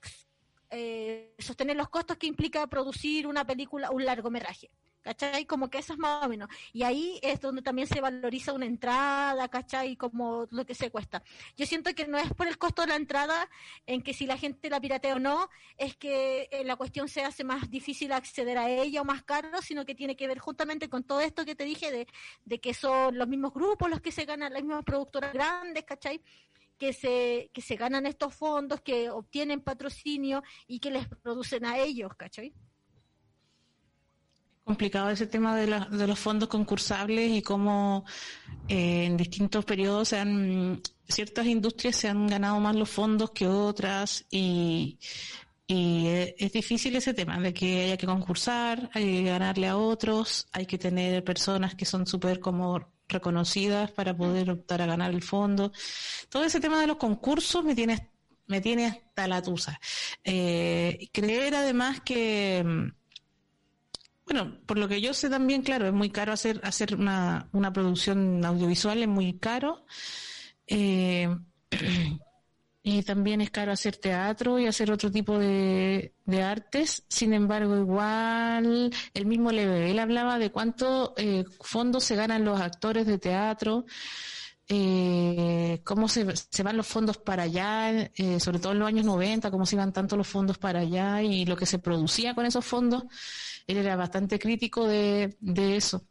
eh, sostener los costos que implica producir una película, un largometraje. ¿Cachai? Como que eso es más o menos. Y ahí es donde también se valoriza una entrada, ¿cachai? Como lo que se cuesta. Yo siento que no es por el costo de la entrada, en que si la gente la piratea o no, es que eh, la cuestión se hace más difícil acceder a ella o más caro, sino que tiene que ver justamente con todo esto que te dije de, de que son los mismos grupos los que se ganan, las mismas productoras grandes, ¿cachai? Que se, que se ganan estos fondos, que obtienen patrocinio y que les producen a ellos, ¿cachai? complicado ese tema de, de los fondos concursables y cómo eh, en distintos periodos se han, ciertas industrias se han ganado más los fondos que otras y, y es difícil ese tema de que haya que concursar, hay que ganarle a otros, hay que tener personas que son súper como reconocidas para poder optar a ganar el fondo. Todo ese tema de los concursos me tiene, me tiene hasta la tusa. Eh, creer además que, mm, bueno, por lo que yo sé también, claro, es muy caro hacer, hacer una, una producción audiovisual, es muy caro. Eh, y también es caro hacer teatro y hacer otro tipo de, artes. Sin embargo, igual el mismo Leve, él hablaba de cuánto eh, fondos se ganan los actores de teatro, eh, cómo se, se, van los fondos para allá, eh, sobre todo en los años 90, cómo se iban tanto los fondos para allá y lo que se producía con esos fondos. Él era bastante crítico de, de eso.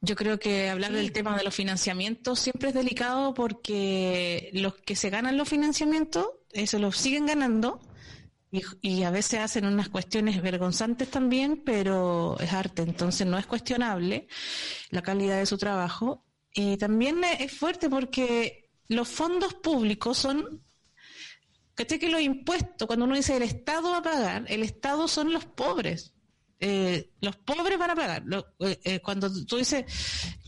Yo creo que hablar del tema de los financiamientos siempre es delicado porque los que se ganan los financiamientos, eso los siguen ganando y, a veces hacen unas cuestiones vergonzantes también, pero es arte, entonces no es cuestionable la calidad de su trabajo. Y también es fuerte porque los fondos públicos son que los impuestos, cuando uno dice el Estado va a pagar, el Estado son los pobres. Eh, los pobres van a pagar. Eh, eh, cuando tú dices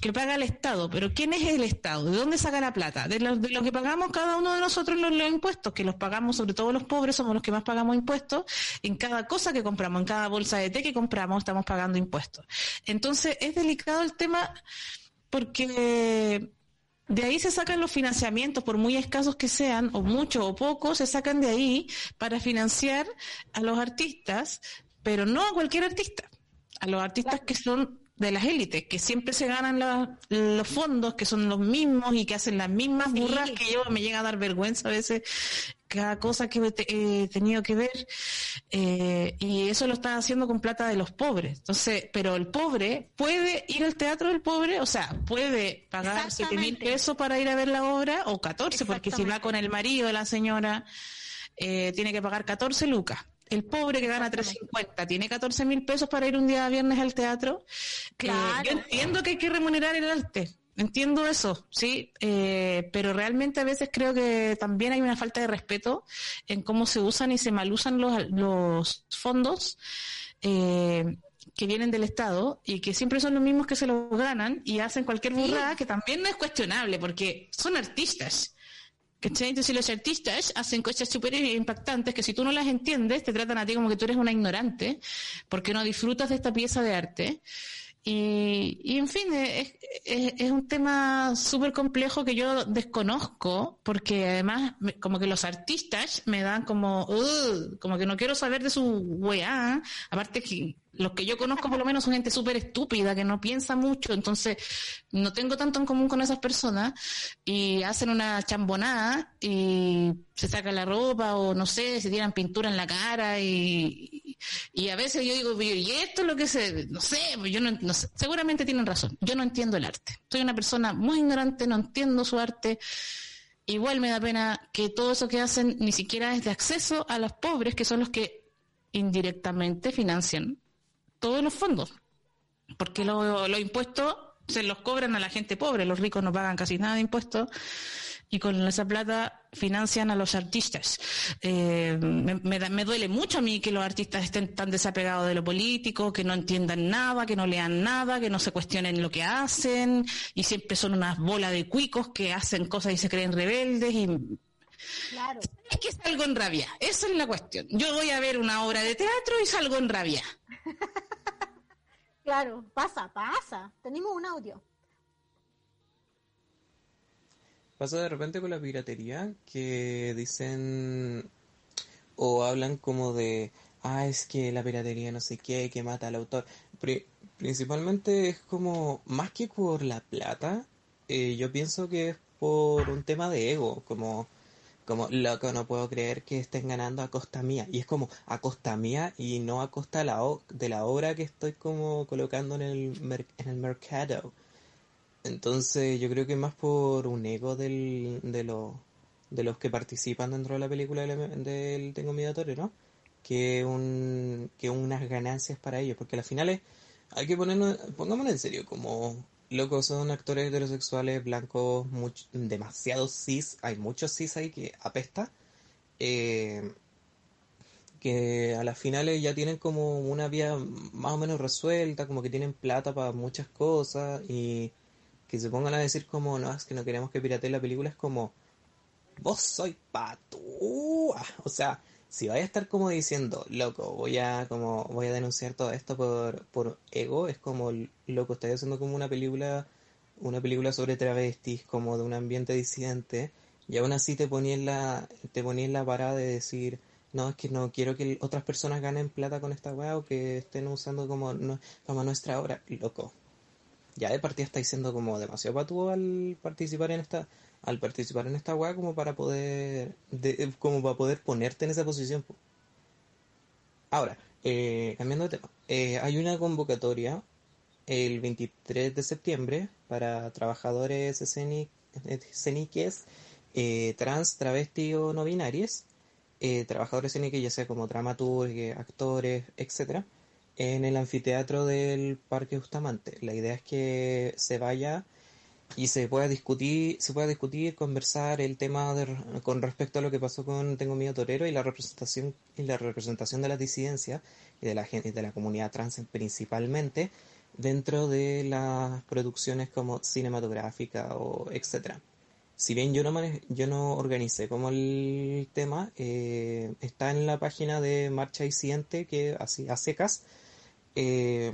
que paga el Estado, pero ¿quién es el Estado? ¿De dónde saca la plata? De lo, de lo que pagamos cada uno de nosotros los, los, impuestos, que los pagamos, sobre todo los pobres, somos los que más pagamos impuestos. En cada cosa que compramos, en cada bolsa de té que compramos, estamos pagando impuestos. Entonces, es delicado el tema porque de ahí se sacan los financiamientos, por muy escasos que sean, o muchos o pocos, se sacan de ahí para financiar a los artistas, pero no a cualquier artista, a los artistas que son de las élites, que siempre se ganan los fondos, que son los mismos y que hacen las mismas burras que yo. Me llega a dar vergüenza a veces cada cosa que he tenido que ver eh, y eso lo está haciendo con plata de los pobres. Entonces, pero el pobre puede ir al teatro del pobre, o sea, puede pagar siete mil pesos para ir a ver la obra o 14, porque si va con el marido de la señora, eh, tiene que pagar 14 lucas. El pobre que gana 350 tiene 14 mil pesos para ir un día viernes al teatro. Eh, yo entiendo que hay que remunerar el arte, entiendo eso, sí, eh, pero realmente a veces creo que también hay una falta de respeto en cómo se usan y se malusan los, los fondos. Eh, que vienen del Estado y que siempre son los mismos que se los ganan y hacen cualquier burrada que también no es cuestionable porque son artistas. Entonces los artistas hacen cosas súper impactantes que si tú no las entiendes te tratan a ti como que tú eres una ignorante porque no disfrutas de esta pieza de arte. Y, y en fin, es, un tema súper complejo que yo desconozco, porque además como que los artistas me dan como, como que no quiero saber de su weá, aparte que los que yo conozco por lo menos son gente súper estúpida, que no piensa mucho, entonces no tengo tanto en común con esas personas y hacen una chambonada y se sacan la ropa o no sé, se tiran pintura en la cara y, y a veces yo digo, y esto es lo que se, no sé, pues yo no, sé, seguramente tienen razón, yo no entiendo el arte, soy una persona muy ignorante, no entiendo su arte. Igual me da pena que todo eso que hacen ni siquiera es de acceso a los pobres, que son los que indirectamente financian todos los fondos, porque los impuestos se los cobran a la gente pobre, los ricos no pagan casi nada de impuestos y con esa plata financian a los artistas. Eh, me, duele mucho a mí que los artistas estén tan desapegados de lo político, que no entiendan nada, que no lean nada, que no se cuestionen lo que hacen y siempre son unas bolas de cuicos que hacen cosas y se creen rebeldes y Claro. Es que salgo en rabia, esa es la cuestión. Yo voy a ver una obra de teatro y salgo en rabia. claro, pasa, pasa. Tenemos un audio. Pasa de repente con la piratería que dicen o hablan como de, ah, es que la piratería no sé qué, que mata al autor. principalmente es como, más que por la plata, eh, yo pienso que es por un tema de ego, como como, loco, no puedo creer que estén ganando a costa mía. Y es como, a costa mía y no a costa la, de la obra que estoy como colocando en el, en el mercado. Entonces yo creo que más por un ego del, de, lo, de los que participan dentro de la película del, Tengo Miedo a ¿no? Que, un, que unas ganancias para ellos. Porque al final hay que ponernos, pongámonos en serio, como Loco, son actores heterosexuales blancos demasiado cis. Hay muchos cis ahí que apesta. Eh, que a las finales ya tienen como una vía más o menos resuelta, como que tienen plata para muchas cosas y que se pongan a decir como, no, es que no queremos que piratee la película, es como, vos soy patúa. O sea, si vais a estar como diciendo, loco, voy a como voy a denunciar todo esto por, por ego, es como, loco, estáis haciendo como una película, una película sobre travestis, como de un ambiente disidente, y aún así te ponías la, te ponías la parada de decir, no, es que no quiero que otras personas ganen plata con esta weá o que estén usando como, como nuestra obra, loco. Ya de partida estáis siendo como demasiado patúo al participar en esta al participar en esta weá como para poder como para poder ponerte en esa posición ahora eh, cambiando de tema eh, hay una convocatoria el 23 de septiembre para trabajadores escénicos eh, trans travesti o no binarios trabajadores escénicos ya sea como dramaturgos actores etcétera en el anfiteatro del Parque Bustamante la idea es que se vaya y se pueda discutir, se pueda discutir, conversar el tema con respecto a lo que pasó con Tengo Miedo Torero y la representación y la representación de la disidencia y de la gente de la comunidad trans principalmente dentro de las producciones como cinematográfica o etcétera. Si bien yo no yo no organicé como el tema, eh, está en la página de Marcha Disidente que así a secas eh,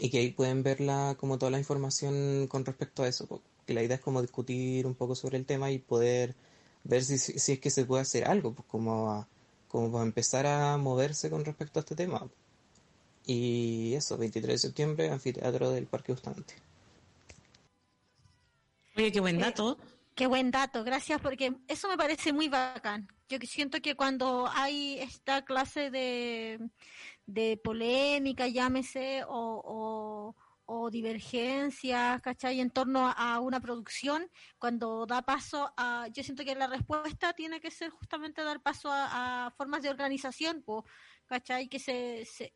y que ahí pueden ver como toda la información con respecto a eso. Que la idea es como discutir un poco sobre el tema y poder ver si, si es que se puede hacer algo, pues como, como para empezar a moverse con respecto a este tema. Y eso, 23 de septiembre, anfiteatro del Parque Bustamante. Oye, qué buen dato. qué buen dato, gracias, porque eso me parece muy bacán. Yo siento que cuando hay esta clase de, de polémica, llámese, o, o, divergencias, ¿cachai? En torno a una producción, cuando da paso a, yo siento que la respuesta tiene que ser justamente dar paso a, formas de organización, ¿cachai? Que se, se,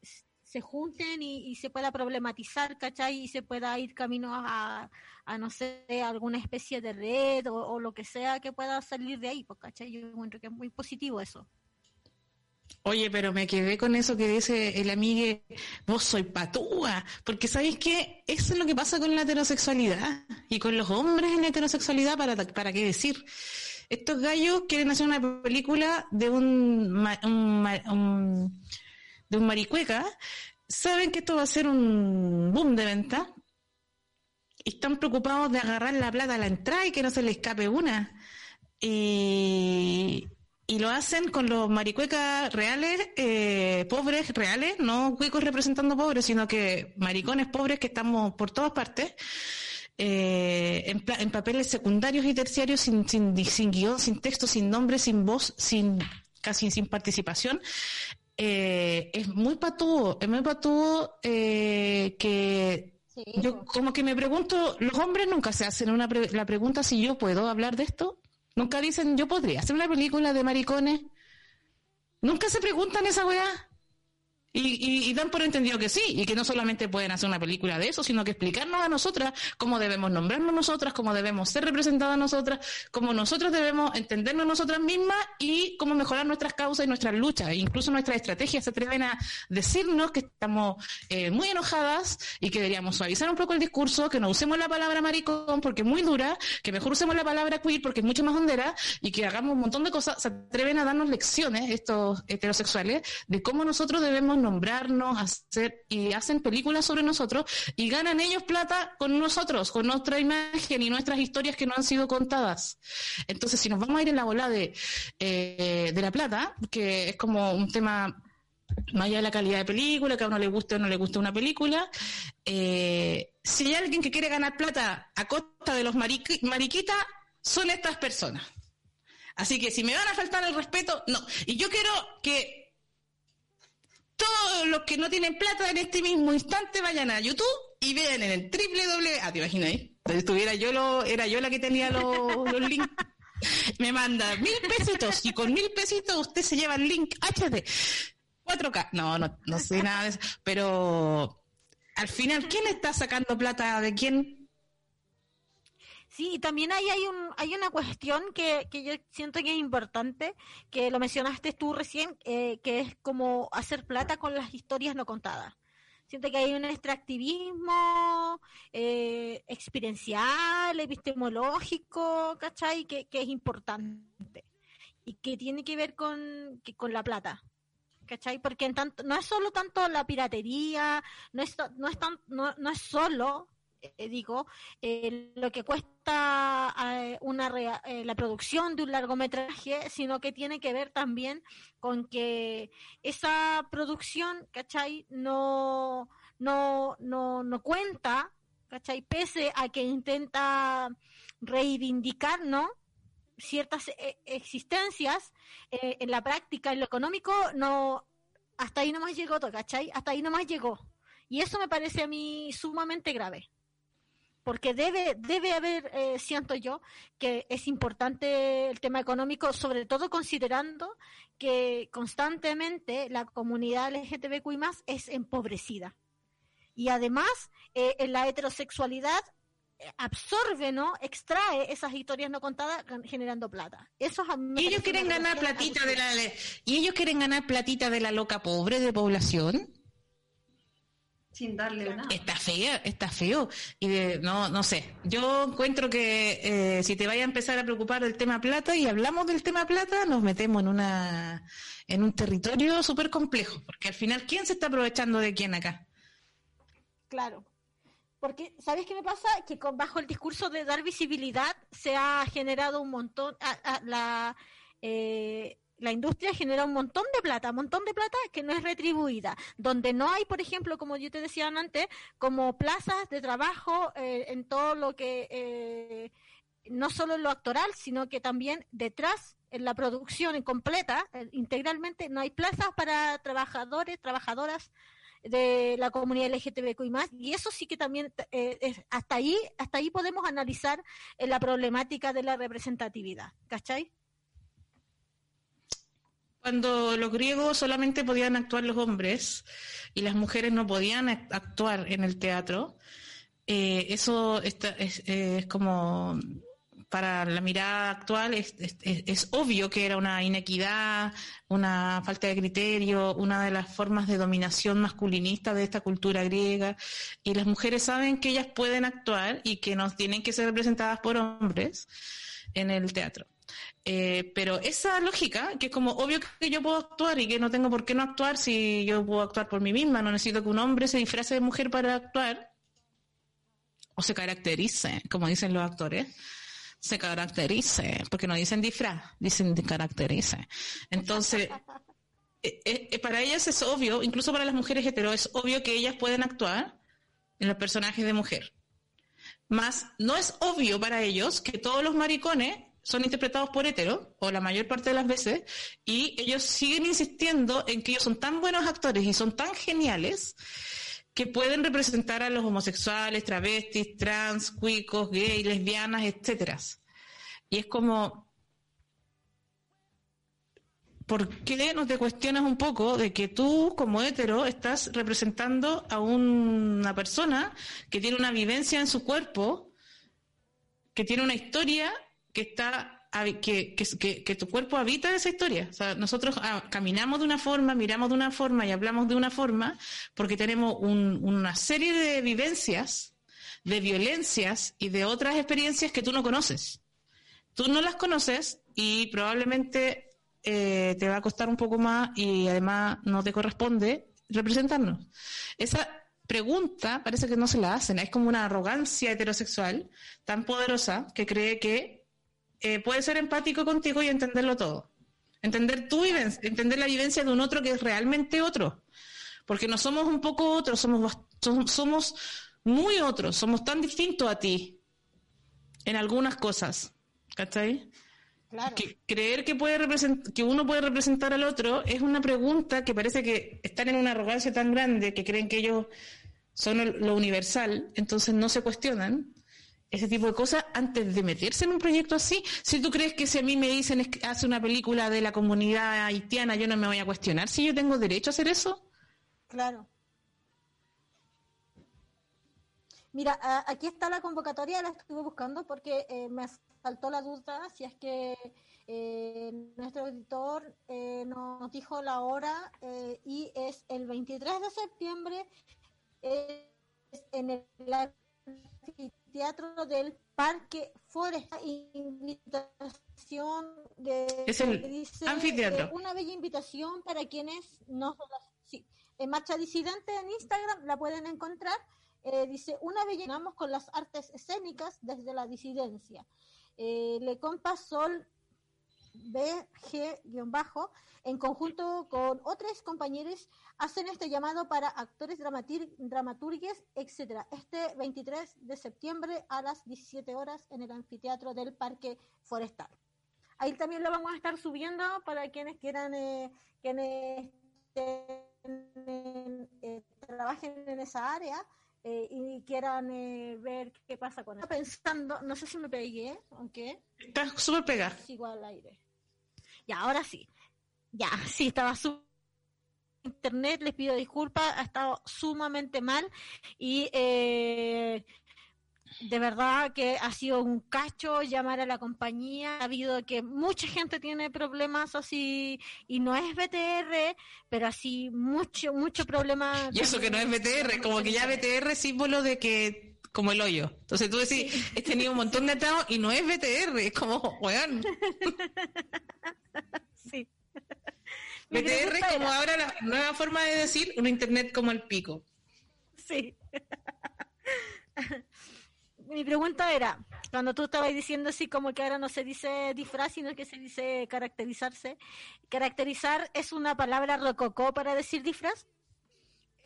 se junten y, se pueda problematizar, ¿cachai? Y se pueda ir camino a, a no sé, alguna especie de red o, lo que sea que pueda salir de ahí, pues, ¿cachai? Yo encuentro que es muy positivo eso. Oye, pero me quedé con eso que dice el amigo, vos soy patúa, porque ¿sabéis qué? Eso es lo que pasa con la heterosexualidad y con los hombres en la heterosexualidad, para, para qué decir. Estos gallos quieren hacer una película de un, un de un maricueca, saben que esto va a ser un boom de venta y están preocupados de agarrar la plata a la entrada y que no se le escape una. Y, lo hacen con los maricuecas reales, eh, pobres reales, no cuicos representando pobres, sino que maricones pobres que estamos por todas partes. Eh, en, en, papeles secundarios y terciarios sin, sin, sin guion, sin texto, sin nombre, sin voz, sin casi sin participación, eh, es muy patudo, es muy patudo eh, que yo como que me pregunto, los hombres nunca se hacen una la pregunta si yo puedo hablar de esto, nunca dicen yo podría hacer una película de maricones, nunca se preguntan esa weá. Y, dan por entendido que sí, y que no solamente pueden hacer una película de eso, sino que explicarnos a nosotras cómo debemos nombrarnos nosotras, cómo debemos ser representadas nosotras, cómo nosotros debemos entendernos nosotras mismas y cómo mejorar nuestras causas y nuestras luchas. Incluso nuestras estrategias se atreven a decirnos que estamos eh, muy enojadas y que deberíamos suavizar un poco el discurso, que no usemos la palabra maricón porque es muy dura, que mejor usemos la palabra queer porque es mucho más hondera y que hagamos un montón de cosas. Se atreven a darnos lecciones, estos heterosexuales, de cómo nosotros debemos nombrarnos, hacer y hacen películas sobre nosotros y ganan ellos plata con nosotros, con nuestra imagen y nuestras historias que no han sido contadas. Entonces, si nos vamos a ir en la bola de, eh, de la plata, que es como un tema más allá de la calidad de película, que a uno le guste o no le guste una película, eh, si hay alguien que quiere ganar plata a costa de los mariquitas, son estas personas. Así que si me van a faltar el respeto, no. Y yo quiero que todos los que no tienen plata en este mismo instante vayan a YouTube y vean en el triple Ah, te imaginas, ahí? estuviera yo lo, era yo la que tenía los, links. Me manda mil pesitos y con mil pesitos usted se lleva el link HD 4K. No, no, no sé nada de eso. Pero al final, ¿quién está sacando plata de quién? Sí, y también ahí hay, un, hay una cuestión que, yo siento que es importante, que lo mencionaste tú recién, eh, que es como hacer plata con las historias no contadas. Siento que hay un extractivismo eh, experiencial, epistemológico, ¿cachai? Que, es importante y que tiene que ver con, la plata. ¿cachai? Porque no es solo tanto la piratería, no es, no es, tan, no es solo eh, digo, eh, lo que cuesta eh, una la producción de un largometraje, sino que tiene que ver también con que esa producción, ¿cachai? No, no, no, no cuenta, ¿cachai? Pese a que intenta reivindicar, ¿no? ciertas existencias en la práctica, en lo económico, no, hasta ahí no más llegó, ¿cachai? Hasta ahí no más llegó. Y eso me parece a mí sumamente grave porque debe, debe haber, eh, siento yo, que es importante el tema económico, sobre todo considerando que constantemente la comunidad LGTBQI más es empobrecida. Y además, eh, en la heterosexualidad eh, absorbe, ¿no? Extrae esas historias no contadas generando plata. Eso y ellos quieren ganar platita de la y ellos quieren ganar platita de la loca pobre de población sin darle nada. Está feo, está feo. Y no, no sé. Yo encuentro que eh, si te vaya a empezar a preocupar del tema plata y hablamos del tema plata, nos metemos en una en un territorio súper complejo. Porque al final, ¿quién se está aprovechando de quién acá? Claro. Porque, ¿sabes qué me pasa? Que con, bajo el discurso de dar visibilidad se ha generado un montón, a, la, eh, la industria genera un montón de plata, un montón de plata que no es retribuida, donde no hay, por ejemplo, como yo te decía antes, como plazas de trabajo eh, en todo lo que, eh, no solo en lo actoral, sino que también detrás en la producción completa, eh, integralmente, no hay plazas para trabajadores, trabajadoras de la comunidad LGTBQ y más, y eso sí que también, eh, es- hasta ahí, hasta ahí podemos analizar eh, la problemática de la representatividad, ¿cachai? Cuando los griegos solamente podían actuar los hombres y las mujeres no podían act- actuar en el teatro, eh, eso está- es, como para la mirada actual es- es obvio que era una inequidad, una falta de criterio, una de las formas de dominación masculinista de esta cultura griega. Y las mujeres saben que ellas pueden actuar y que no tienen que ser representadas por hombres en el teatro. Eh, pero esa lógica, que es como obvio que yo puedo actuar y que no tengo por qué no actuar si yo puedo actuar por mí misma, no necesito que un hombre se disfrace de mujer para actuar o se caracterice, como dicen los actores, se caracterice, porque no dicen disfraz, dicen caracterice. Entonces, eh, eh, para ellas es obvio, incluso para las mujeres hetero, es obvio que ellas pueden actuar en los personajes de mujer. Más no es obvio para ellos que todos los maricones son interpretados por hetero, o la mayor parte de las veces, y ellos siguen insistiendo en que ellos son tan buenos actores y son tan geniales que pueden representar a los homosexuales, travestis, trans, cuicos, gays, lesbianas, etcétera. Y es como, ¿por qué no te cuestionas un poco de que tú, como hetero, estás representando a una persona que tiene una vivencia en su cuerpo, que tiene una historia que está que, que, que- tu cuerpo habita esa historia. O sea, nosotros ah, caminamos de una forma, miramos de una forma y hablamos de una forma porque tenemos un- una serie de vivencias, de violencias y de otras experiencias que tú no conoces. Tú no las conoces y probablemente eh, te va a costar un poco más y además no te corresponde representarnos. Esa pregunta parece que no se la hacen, es como una arrogancia heterosexual tan poderosa que cree que eh, puede ser empático contigo y entenderlo todo. Entender tu vivencia, entender la vivencia de un otro que es realmente otro. Porque no somos un poco otros, somos, somos muy otros, somos tan distintos a ti en algunas cosas. ¿Cachai? Claro. Que creer que, puede que uno puede representar al otro es una pregunta que parece que están en una arrogancia tan grande que creen que ellos son lo universal, entonces no se cuestionan ese tipo de cosas antes de meterse en un proyecto así. Si tú crees que si a mí me dicen es que hace una película de la comunidad haitiana, yo no me voy a cuestionar si yo tengo derecho a hacer eso. Claro. Mira, aquí está la convocatoria, la estuve buscando porque eh, me saltó la duda si es que eh, nuestro editor eh, nos dijo la hora eh, y es el 23 de septiembre en el anfiteatro del Parque Forest. Invitación de Es el dice, anfiteatro. eh, una bella invitación para quienes no sí, en Marcha Disidente en Instagram la pueden encontrar. Eh, dice, una vez llenamos con las artes escénicas desde la disidencia. Eh, Le Compa Sol BG-bajo, en conjunto con otros compañeros, hacen este llamado para actores, dramatir- dramaturgues, etcétera. Este 23 de septiembre a las 17 horas en el anfiteatro del Parque Forestal. Ahí también lo vamos a estar subiendo para quienes quieran, eh, quienes eh, trabajen en esa área eh, y quieran eh, ver qué pasa con eso. Pensando, no sé si me pegué, aunque Estás súper pegada. sigo al aire. Ya, ahora sí. Ya, sí, estaba su internet, les pido disculpas, ha estado sumamente mal y eh, de verdad que ha sido un cacho llamar a la compañía, ha habido que mucha gente tiene problemas así y no es BTR, pero así mucho, mucho problema. Y eso que no es BTR, como que ya BTR es símbolo de que, como el hoyo. Entonces tú decís, he tenido un montón de atados y no es BTR, es como, weón. Sí. BTR es como ahora la nueva forma de decir un internet como el pico. Sí. Mi pregunta era, cuando tú estabas diciendo así como que ahora no se dice disfraz, sino que se dice caracterizarse, ¿caracterizar es una palabra rococó para decir disfraz?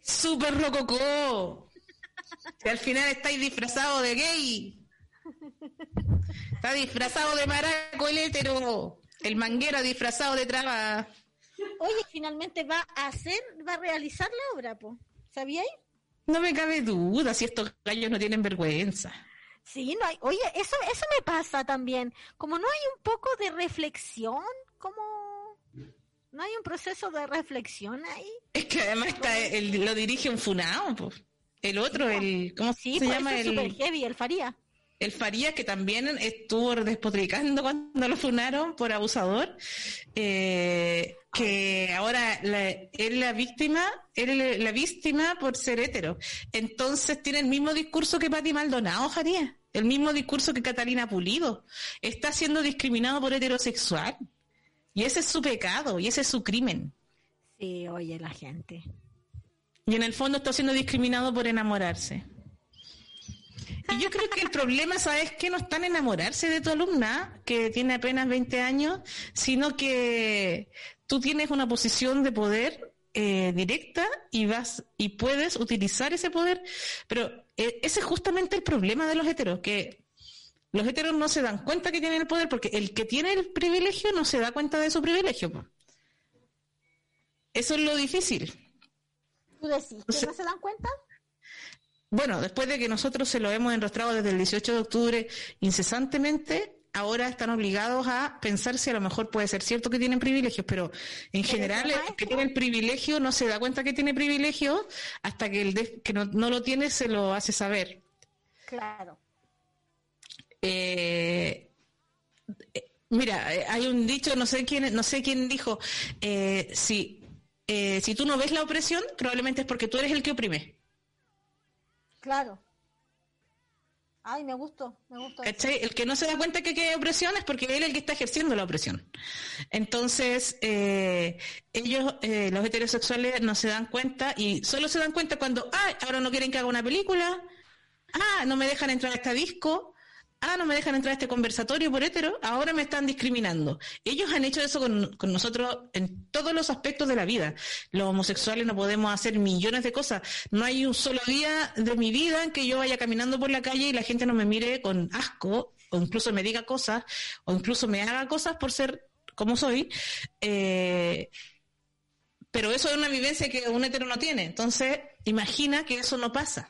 Súper rococó. Si al final estáis disfrazado de gay. Está disfrazado de maraco el hétero. El manguera disfrazado de traba. Oye, finalmente va a hacer, va a realizar la obra, po. ¿Sabíais? No me cabe duda si estos gallos no tienen vergüenza. Sí, no hay. Oye, eso, eso me pasa también. Como no hay un poco de reflexión, como no hay un proceso de reflexión ahí. Es que además está el, lo dirige un funao, pues. El otro, el ¿cómo Sí, se llama? es El, super heavy, el Faría. el Faría que también estuvo despotricando cuando lo funaron por abusador, eh, que ahora la, es la víctima, es la víctima por ser hetero. Entonces tiene el mismo discurso que Pati Maldonado, Faría, el mismo discurso que Catalina Pulido. Está siendo discriminado por heterosexual. Y ese es su pecado, y ese es su crimen. Sí, oye, la gente. Y en el fondo está siendo discriminado por enamorarse. Y yo creo que el problema, ¿sabes qué? No está en enamorarse de tu alumna, que tiene apenas 20 años, sino que tú tienes una posición de poder eh, directa y vas y puedes utilizar ese poder. Pero eh, ese es justamente el problema de los heteros, que los heteros no se dan cuenta que tienen el poder porque el que tiene el privilegio no se da cuenta de su privilegio. Eso es lo difícil. ¿Tú decís O sea- que no se dan cuenta? Bueno, después de que nosotros se lo hemos enrostrado desde el 18 de octubre incesantemente, ahora están obligados a pensar si a lo mejor puede ser cierto que tienen privilegios, pero en general el que tiene el privilegio no se da cuenta que tiene privilegio hasta que el de- que no, no lo tiene se lo hace saber. Claro. Eh, eh, mira, eh, hay un dicho, no sé quién, no sé quién dijo, eh, si, eh, si tú no ves la opresión, probablemente es porque tú eres el que oprime. Claro. Ay, me gustó, me gustó. ¿Cachai? El que no se da cuenta que hay opresión es porque él es el que está ejerciendo la opresión. Entonces, eh, ellos, eh, los heterosexuales, no se dan cuenta y solo se dan cuenta cuando, ah, ahora no quieren que haga una película, ah, no me dejan entrar a este disco, ah, no me dejan entrar a este conversatorio por hetero, ahora me están discriminando. Ellos han hecho eso con, nosotros en todos los aspectos de la vida. Los homosexuales no podemos hacer millones de cosas. No hay un solo día de mi vida en que yo vaya caminando por la calle y la gente no me mire con asco, o incluso me diga cosas, o incluso me haga cosas por ser como soy. Eh, pero eso es una vivencia que un hetero no tiene. Entonces, imagina que eso no pasa.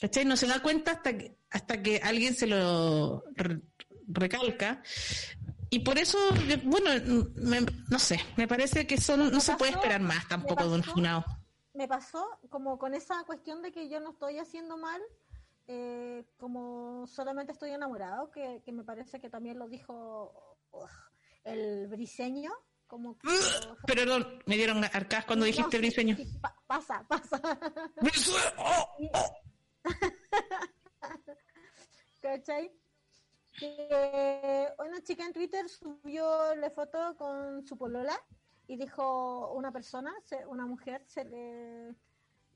¿Cachai? No se da cuenta hasta que, hasta que alguien se lo re- recalca. Y por eso, bueno, me- no sé, me parece que son, no se puede pasó- esperar más tampoco de un pasó- funado. Me pasó como con esa cuestión de que yo no estoy haciendo mal, eh, como solamente estoy enamorado, que, que me parece que también lo dijo el briseño, como que... Perdón, me dieron arcas cuando dijiste No, briseño. sí, pa- pasa, pasa. ¿Cachai? Que una chica en Twitter subió la foto con su polola y dijo una persona, una mujer, se le,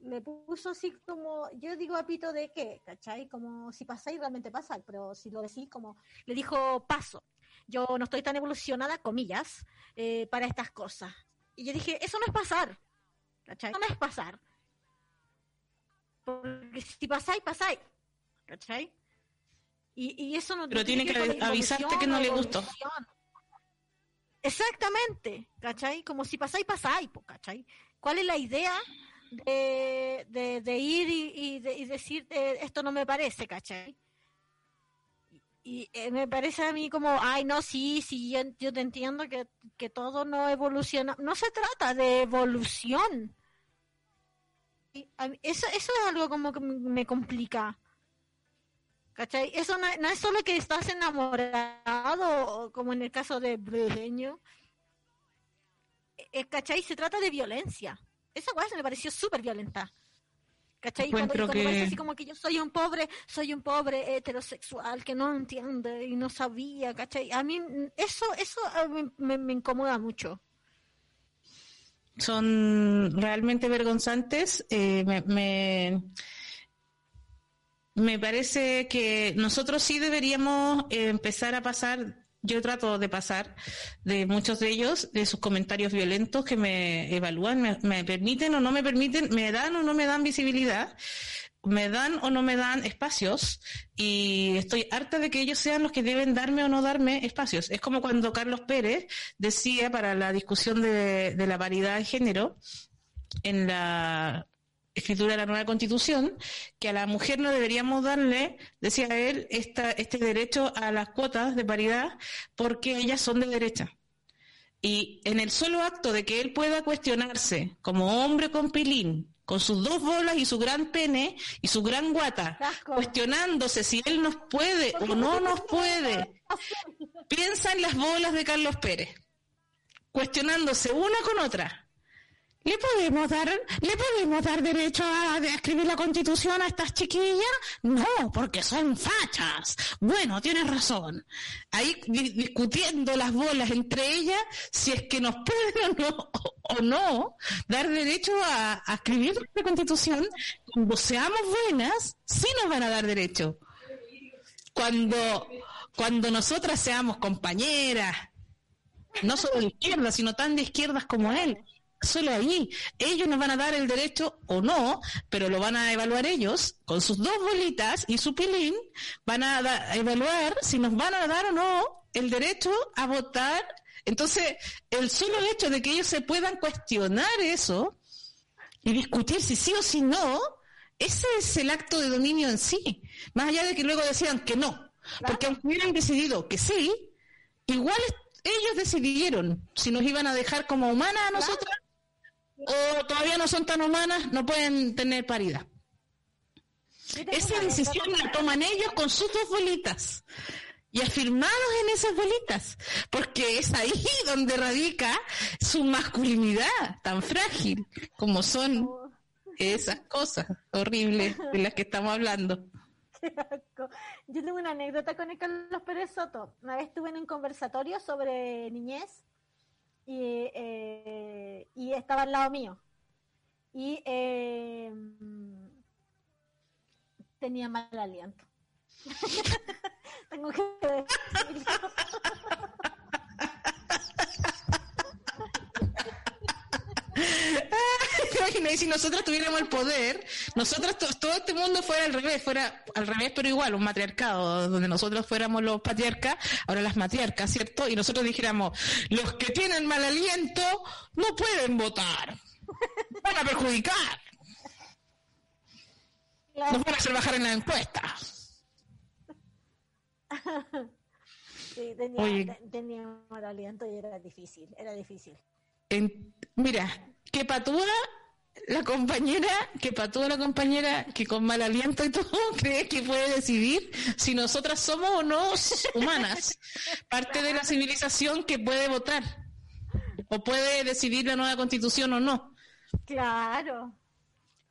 le puso así como, yo digo a pito de qué, ¿cachai? Como si pasáis realmente pasa, pero si lo decís como, le dijo paso. Yo no estoy tan evolucionada, comillas, eh, para estas cosas. Y yo dije, eso no es pasar, ¿cachai? Eso no es pasar. Porque si pasáis, pasáis. ¿Cachai? Y, y eso no Pero tiene que avisarte que no le gustó. Exactamente, ¿cachai? Como si pasáis, pasáis, ¿cachai? ¿Cuál es la idea de, de, de ir y, y, de- y decir eh, esto no me parece, ¿cachai? Y eh, me parece a mí como, ay, no, sí, sí, yo, yo te entiendo que, que todo no evoluciona. No se trata de evolución. Y a mí- eso, eso es algo como que me complica. ¿Cachai? Eso no, no es solo que estás enamorado, como en el caso de Bredeño. Eh, ¿Cachai? Se trata de violencia. Esa cosa me pareció súper violenta. ¿Cachai? Cuando, cuando parece que- así como que yo soy un pobre, soy un pobre heterosexual que no entiende y no sabía, ¿cachai? A mí eso, eso me, me- me incomoda mucho. son realmente vergonzantes. Eh, me, me, me parece que nosotros sí deberíamos eh, empezar a pasar, yo trato de pasar de muchos de ellos, de sus comentarios violentos que me evalúan, me, me permiten o no me permiten, me dan o no me dan visibilidad. me dan o no me dan espacios y estoy harta de que ellos sean los que deben darme o no darme espacios. Es como cuando Carlos Pérez decía para la discusión de, de la paridad de género en la escritura de la nueva constitución, que a la mujer no deberíamos darle, decía él, esta, este derecho a las cuotas de paridad porque ellas son de derecha. Y en el solo acto de que él pueda cuestionarse como hombre con pilín, con sus dos bolas y su gran pene y su gran guata, cuestionándose si él nos puede o no nos puede, piensa en las bolas de Carlos Pérez, cuestionándose una con otra ¿Le podemos dar, le podemos dar derecho a, escribir la constitución a estas chiquillas? No, porque son fachas. Bueno, tienes razón. Ahí discutiendo las bolas entre ellas, si es que nos pueden o no, dar derecho a, a, escribir la constitución, cuando seamos buenas, sí nos van a dar derecho. Cuando, cuando nosotras seamos compañeras, no solo de izquierda, sino tan de izquierdas como él, solo ahí. Ellos nos van a dar el derecho o no, pero lo van a evaluar ellos con sus dos bolitas y su pilín, van a, evaluar si nos van a dar o no el derecho a votar. Entonces, el solo hecho de que ellos se puedan cuestionar eso y discutir si sí o si no, ese es el acto de dominio en sí. Más allá de que luego decían que no. Porque aunque hubieran decidido que sí, igual ellos decidieron si nos iban a dejar como humanas a nosotras o todavía no son tan humanas, no pueden tener paridad. Esa decisión la toman ellos con sus dos bolitas y afirmados en esas bolitas, porque es ahí donde radica su masculinidad tan frágil como son esas cosas horribles de las que estamos hablando. Yo tengo una anécdota con el Carlos Pérez Soto. Una vez estuve en un conversatorio sobre niñez y, eh, y estaba al lado mío. Y eh, tenía mal aliento. Tengo que decirlo. Y si nosotros tuviéramos el poder, nosotros todo este mundo fuera al revés, fuera al revés, pero igual, un matriarcado, donde nosotros fuéramos los patriarcas, ahora las matriarcas, ¿cierto? Y nosotros dijéramos, los que tienen mal aliento no pueden votar, van a perjudicar, nos van a hacer bajar en la encuesta. Sí, tenía, tenía mal aliento y era difícil, era difícil. mira, que patúa la compañera, que patúa la compañera que con mal aliento y todo cree que puede decidir si nosotras somos o no humanas, parte de la civilización que puede votar o puede decidir la nueva constitución o no. Claro.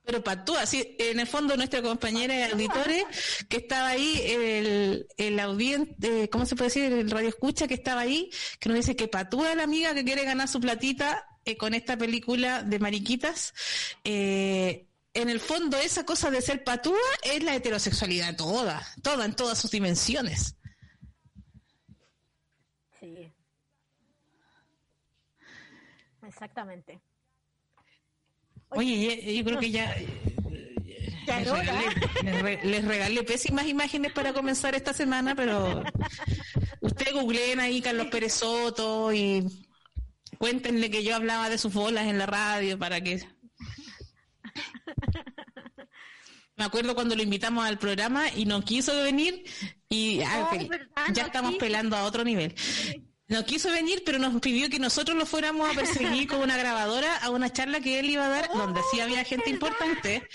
Pero patúa, sí, en el fondo nuestra compañera de auditores que estaba ahí, el, el audiente, ¿cómo se puede decir? El radio escucha que estaba ahí, que nos dice que patúa la amiga que quiere ganar su platita eh, con esta película de Mariquitas, eh, en el fondo esa cosa de ser patúa es la heterosexualidad toda, toda, en todas sus dimensiones. Sí. Exactamente. Oye, yo creo que ya... Les regalé, pésimas imágenes para comenzar esta semana, pero usted googleen ahí Carlos Pérez Soto y Cuéntenle que yo hablaba de sus bolas en la radio para que... Me acuerdo cuando lo invitamos al programa y no quiso venir y ah, ya estamos pelando a otro nivel. No quiso venir, pero nos pidió que nosotros lo fuéramos a perseguir con una grabadora a una charla que él iba a dar, donde sí había gente importante,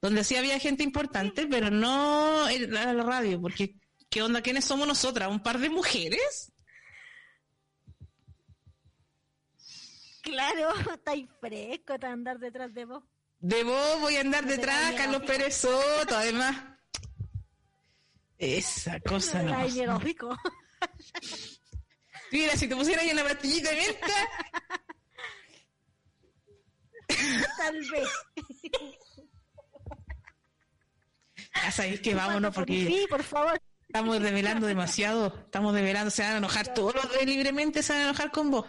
donde sí había gente importante, pero no en la radio, porque ¿qué onda? ¿Quiénes somos nosotras? ¿Un par de mujeres? Claro, estáis fresco de andar detrás de vos. De vos voy a andar detrás, Carlos Pérez Soto, además. Esa cosa no. Mira, si te pusieras ahí en la pastillita de menta. Tal vez. Ya sabéis que vámonos porque. Sí, por favor. Estamos develando demasiado. Estamos develando. Se van a enojar todos los de libremente, se van a enojar con vos.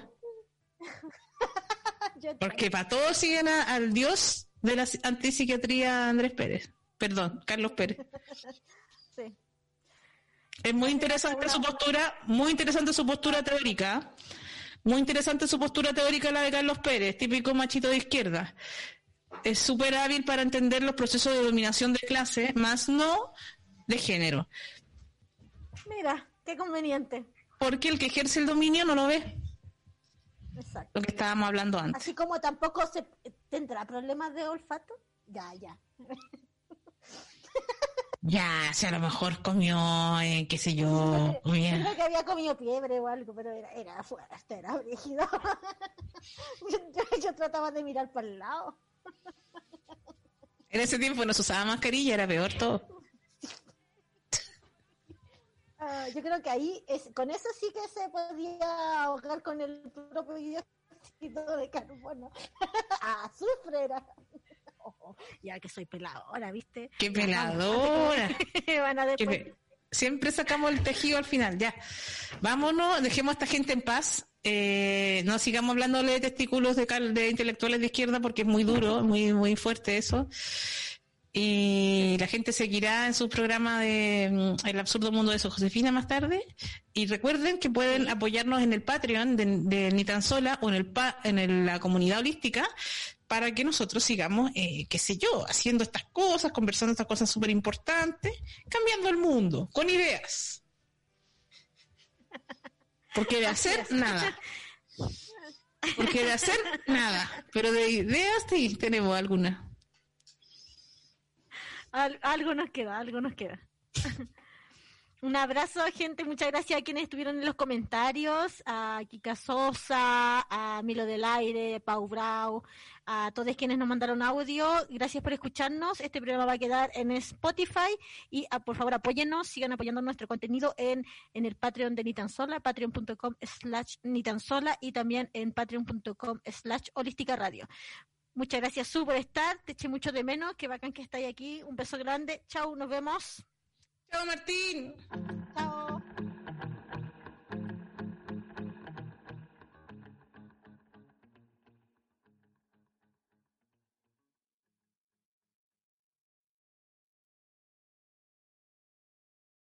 Porque para todos siguen al dios de la antipsiquiatría Andrés Pérez. perdón, Carlos Pérez. Sí. Es muy interesante su postura, muy interesante su postura teórica. Muy interesante su postura teórica la de Carlos Pérez, típico machito de izquierda. Es súper hábil para entender los procesos de dominación de clase, más no de género. Mira, qué conveniente. Porque el que ejerce el dominio no lo ve. Exacto. Lo que estábamos hablando antes. Así como tampoco se tendrá problemas de olfato. Ya, ya. Ya, si a lo mejor comió, eh, qué sé yo, comía. Creo que había comido fiebre o algo, pero era, era fuerte, era brígido. yo, yo- yo trataba de mirar para el lado. En ese tiempo no se usaba mascarilla, era peor todo. Ah, yo creo que ahí, es, con eso sí que se podía ahogar con el propio dióxido de carbono. Azufre era. Oh, ya que soy peladora, ¿viste? ¡Qué peladora! Van a después. Siempre sacamos el tejido al final, ya. Vámonos, dejemos a esta gente en paz. Eh, no sigamos hablándole de testículos de, cal- de intelectuales de izquierda porque es muy duro, muy, muy fuerte eso. Y la gente seguirá en su programa de mm, El absurdo mundo de su Josefina más tarde. Y recuerden que pueden apoyarnos en el Patreon de, de Ni tan sola o en el pa- en el- la comunidad holística para que nosotros sigamos, eh, qué sé yo, haciendo estas cosas, conversando estas cosas súper importantes, cambiando el mundo con ideas. Porque de hacer nada. Porque de hacer nada. Pero de ideas sí tenemos algunas. Al- algo nos queda, algo nos queda. Un abrazo, gente. Muchas gracias a quienes estuvieron en los comentarios. A Kika Sosa, a Milo del Aire, Pau Brau, a todos quienes nos mandaron audio. Gracias por escucharnos. Este programa va a quedar en Spotify. Y ah, por favor, apóyennos, sigan apoyando nuestro contenido en, en el Patreon de Nitansola, patreon.com slash Nitansola y también en patreon.com slash Holística Radio. Muchas gracias, Su, por estar. Te eché mucho de menos. Qué bacán que estáis aquí. Un beso grande. Chao, nos vemos. Chao, Martín. Chao.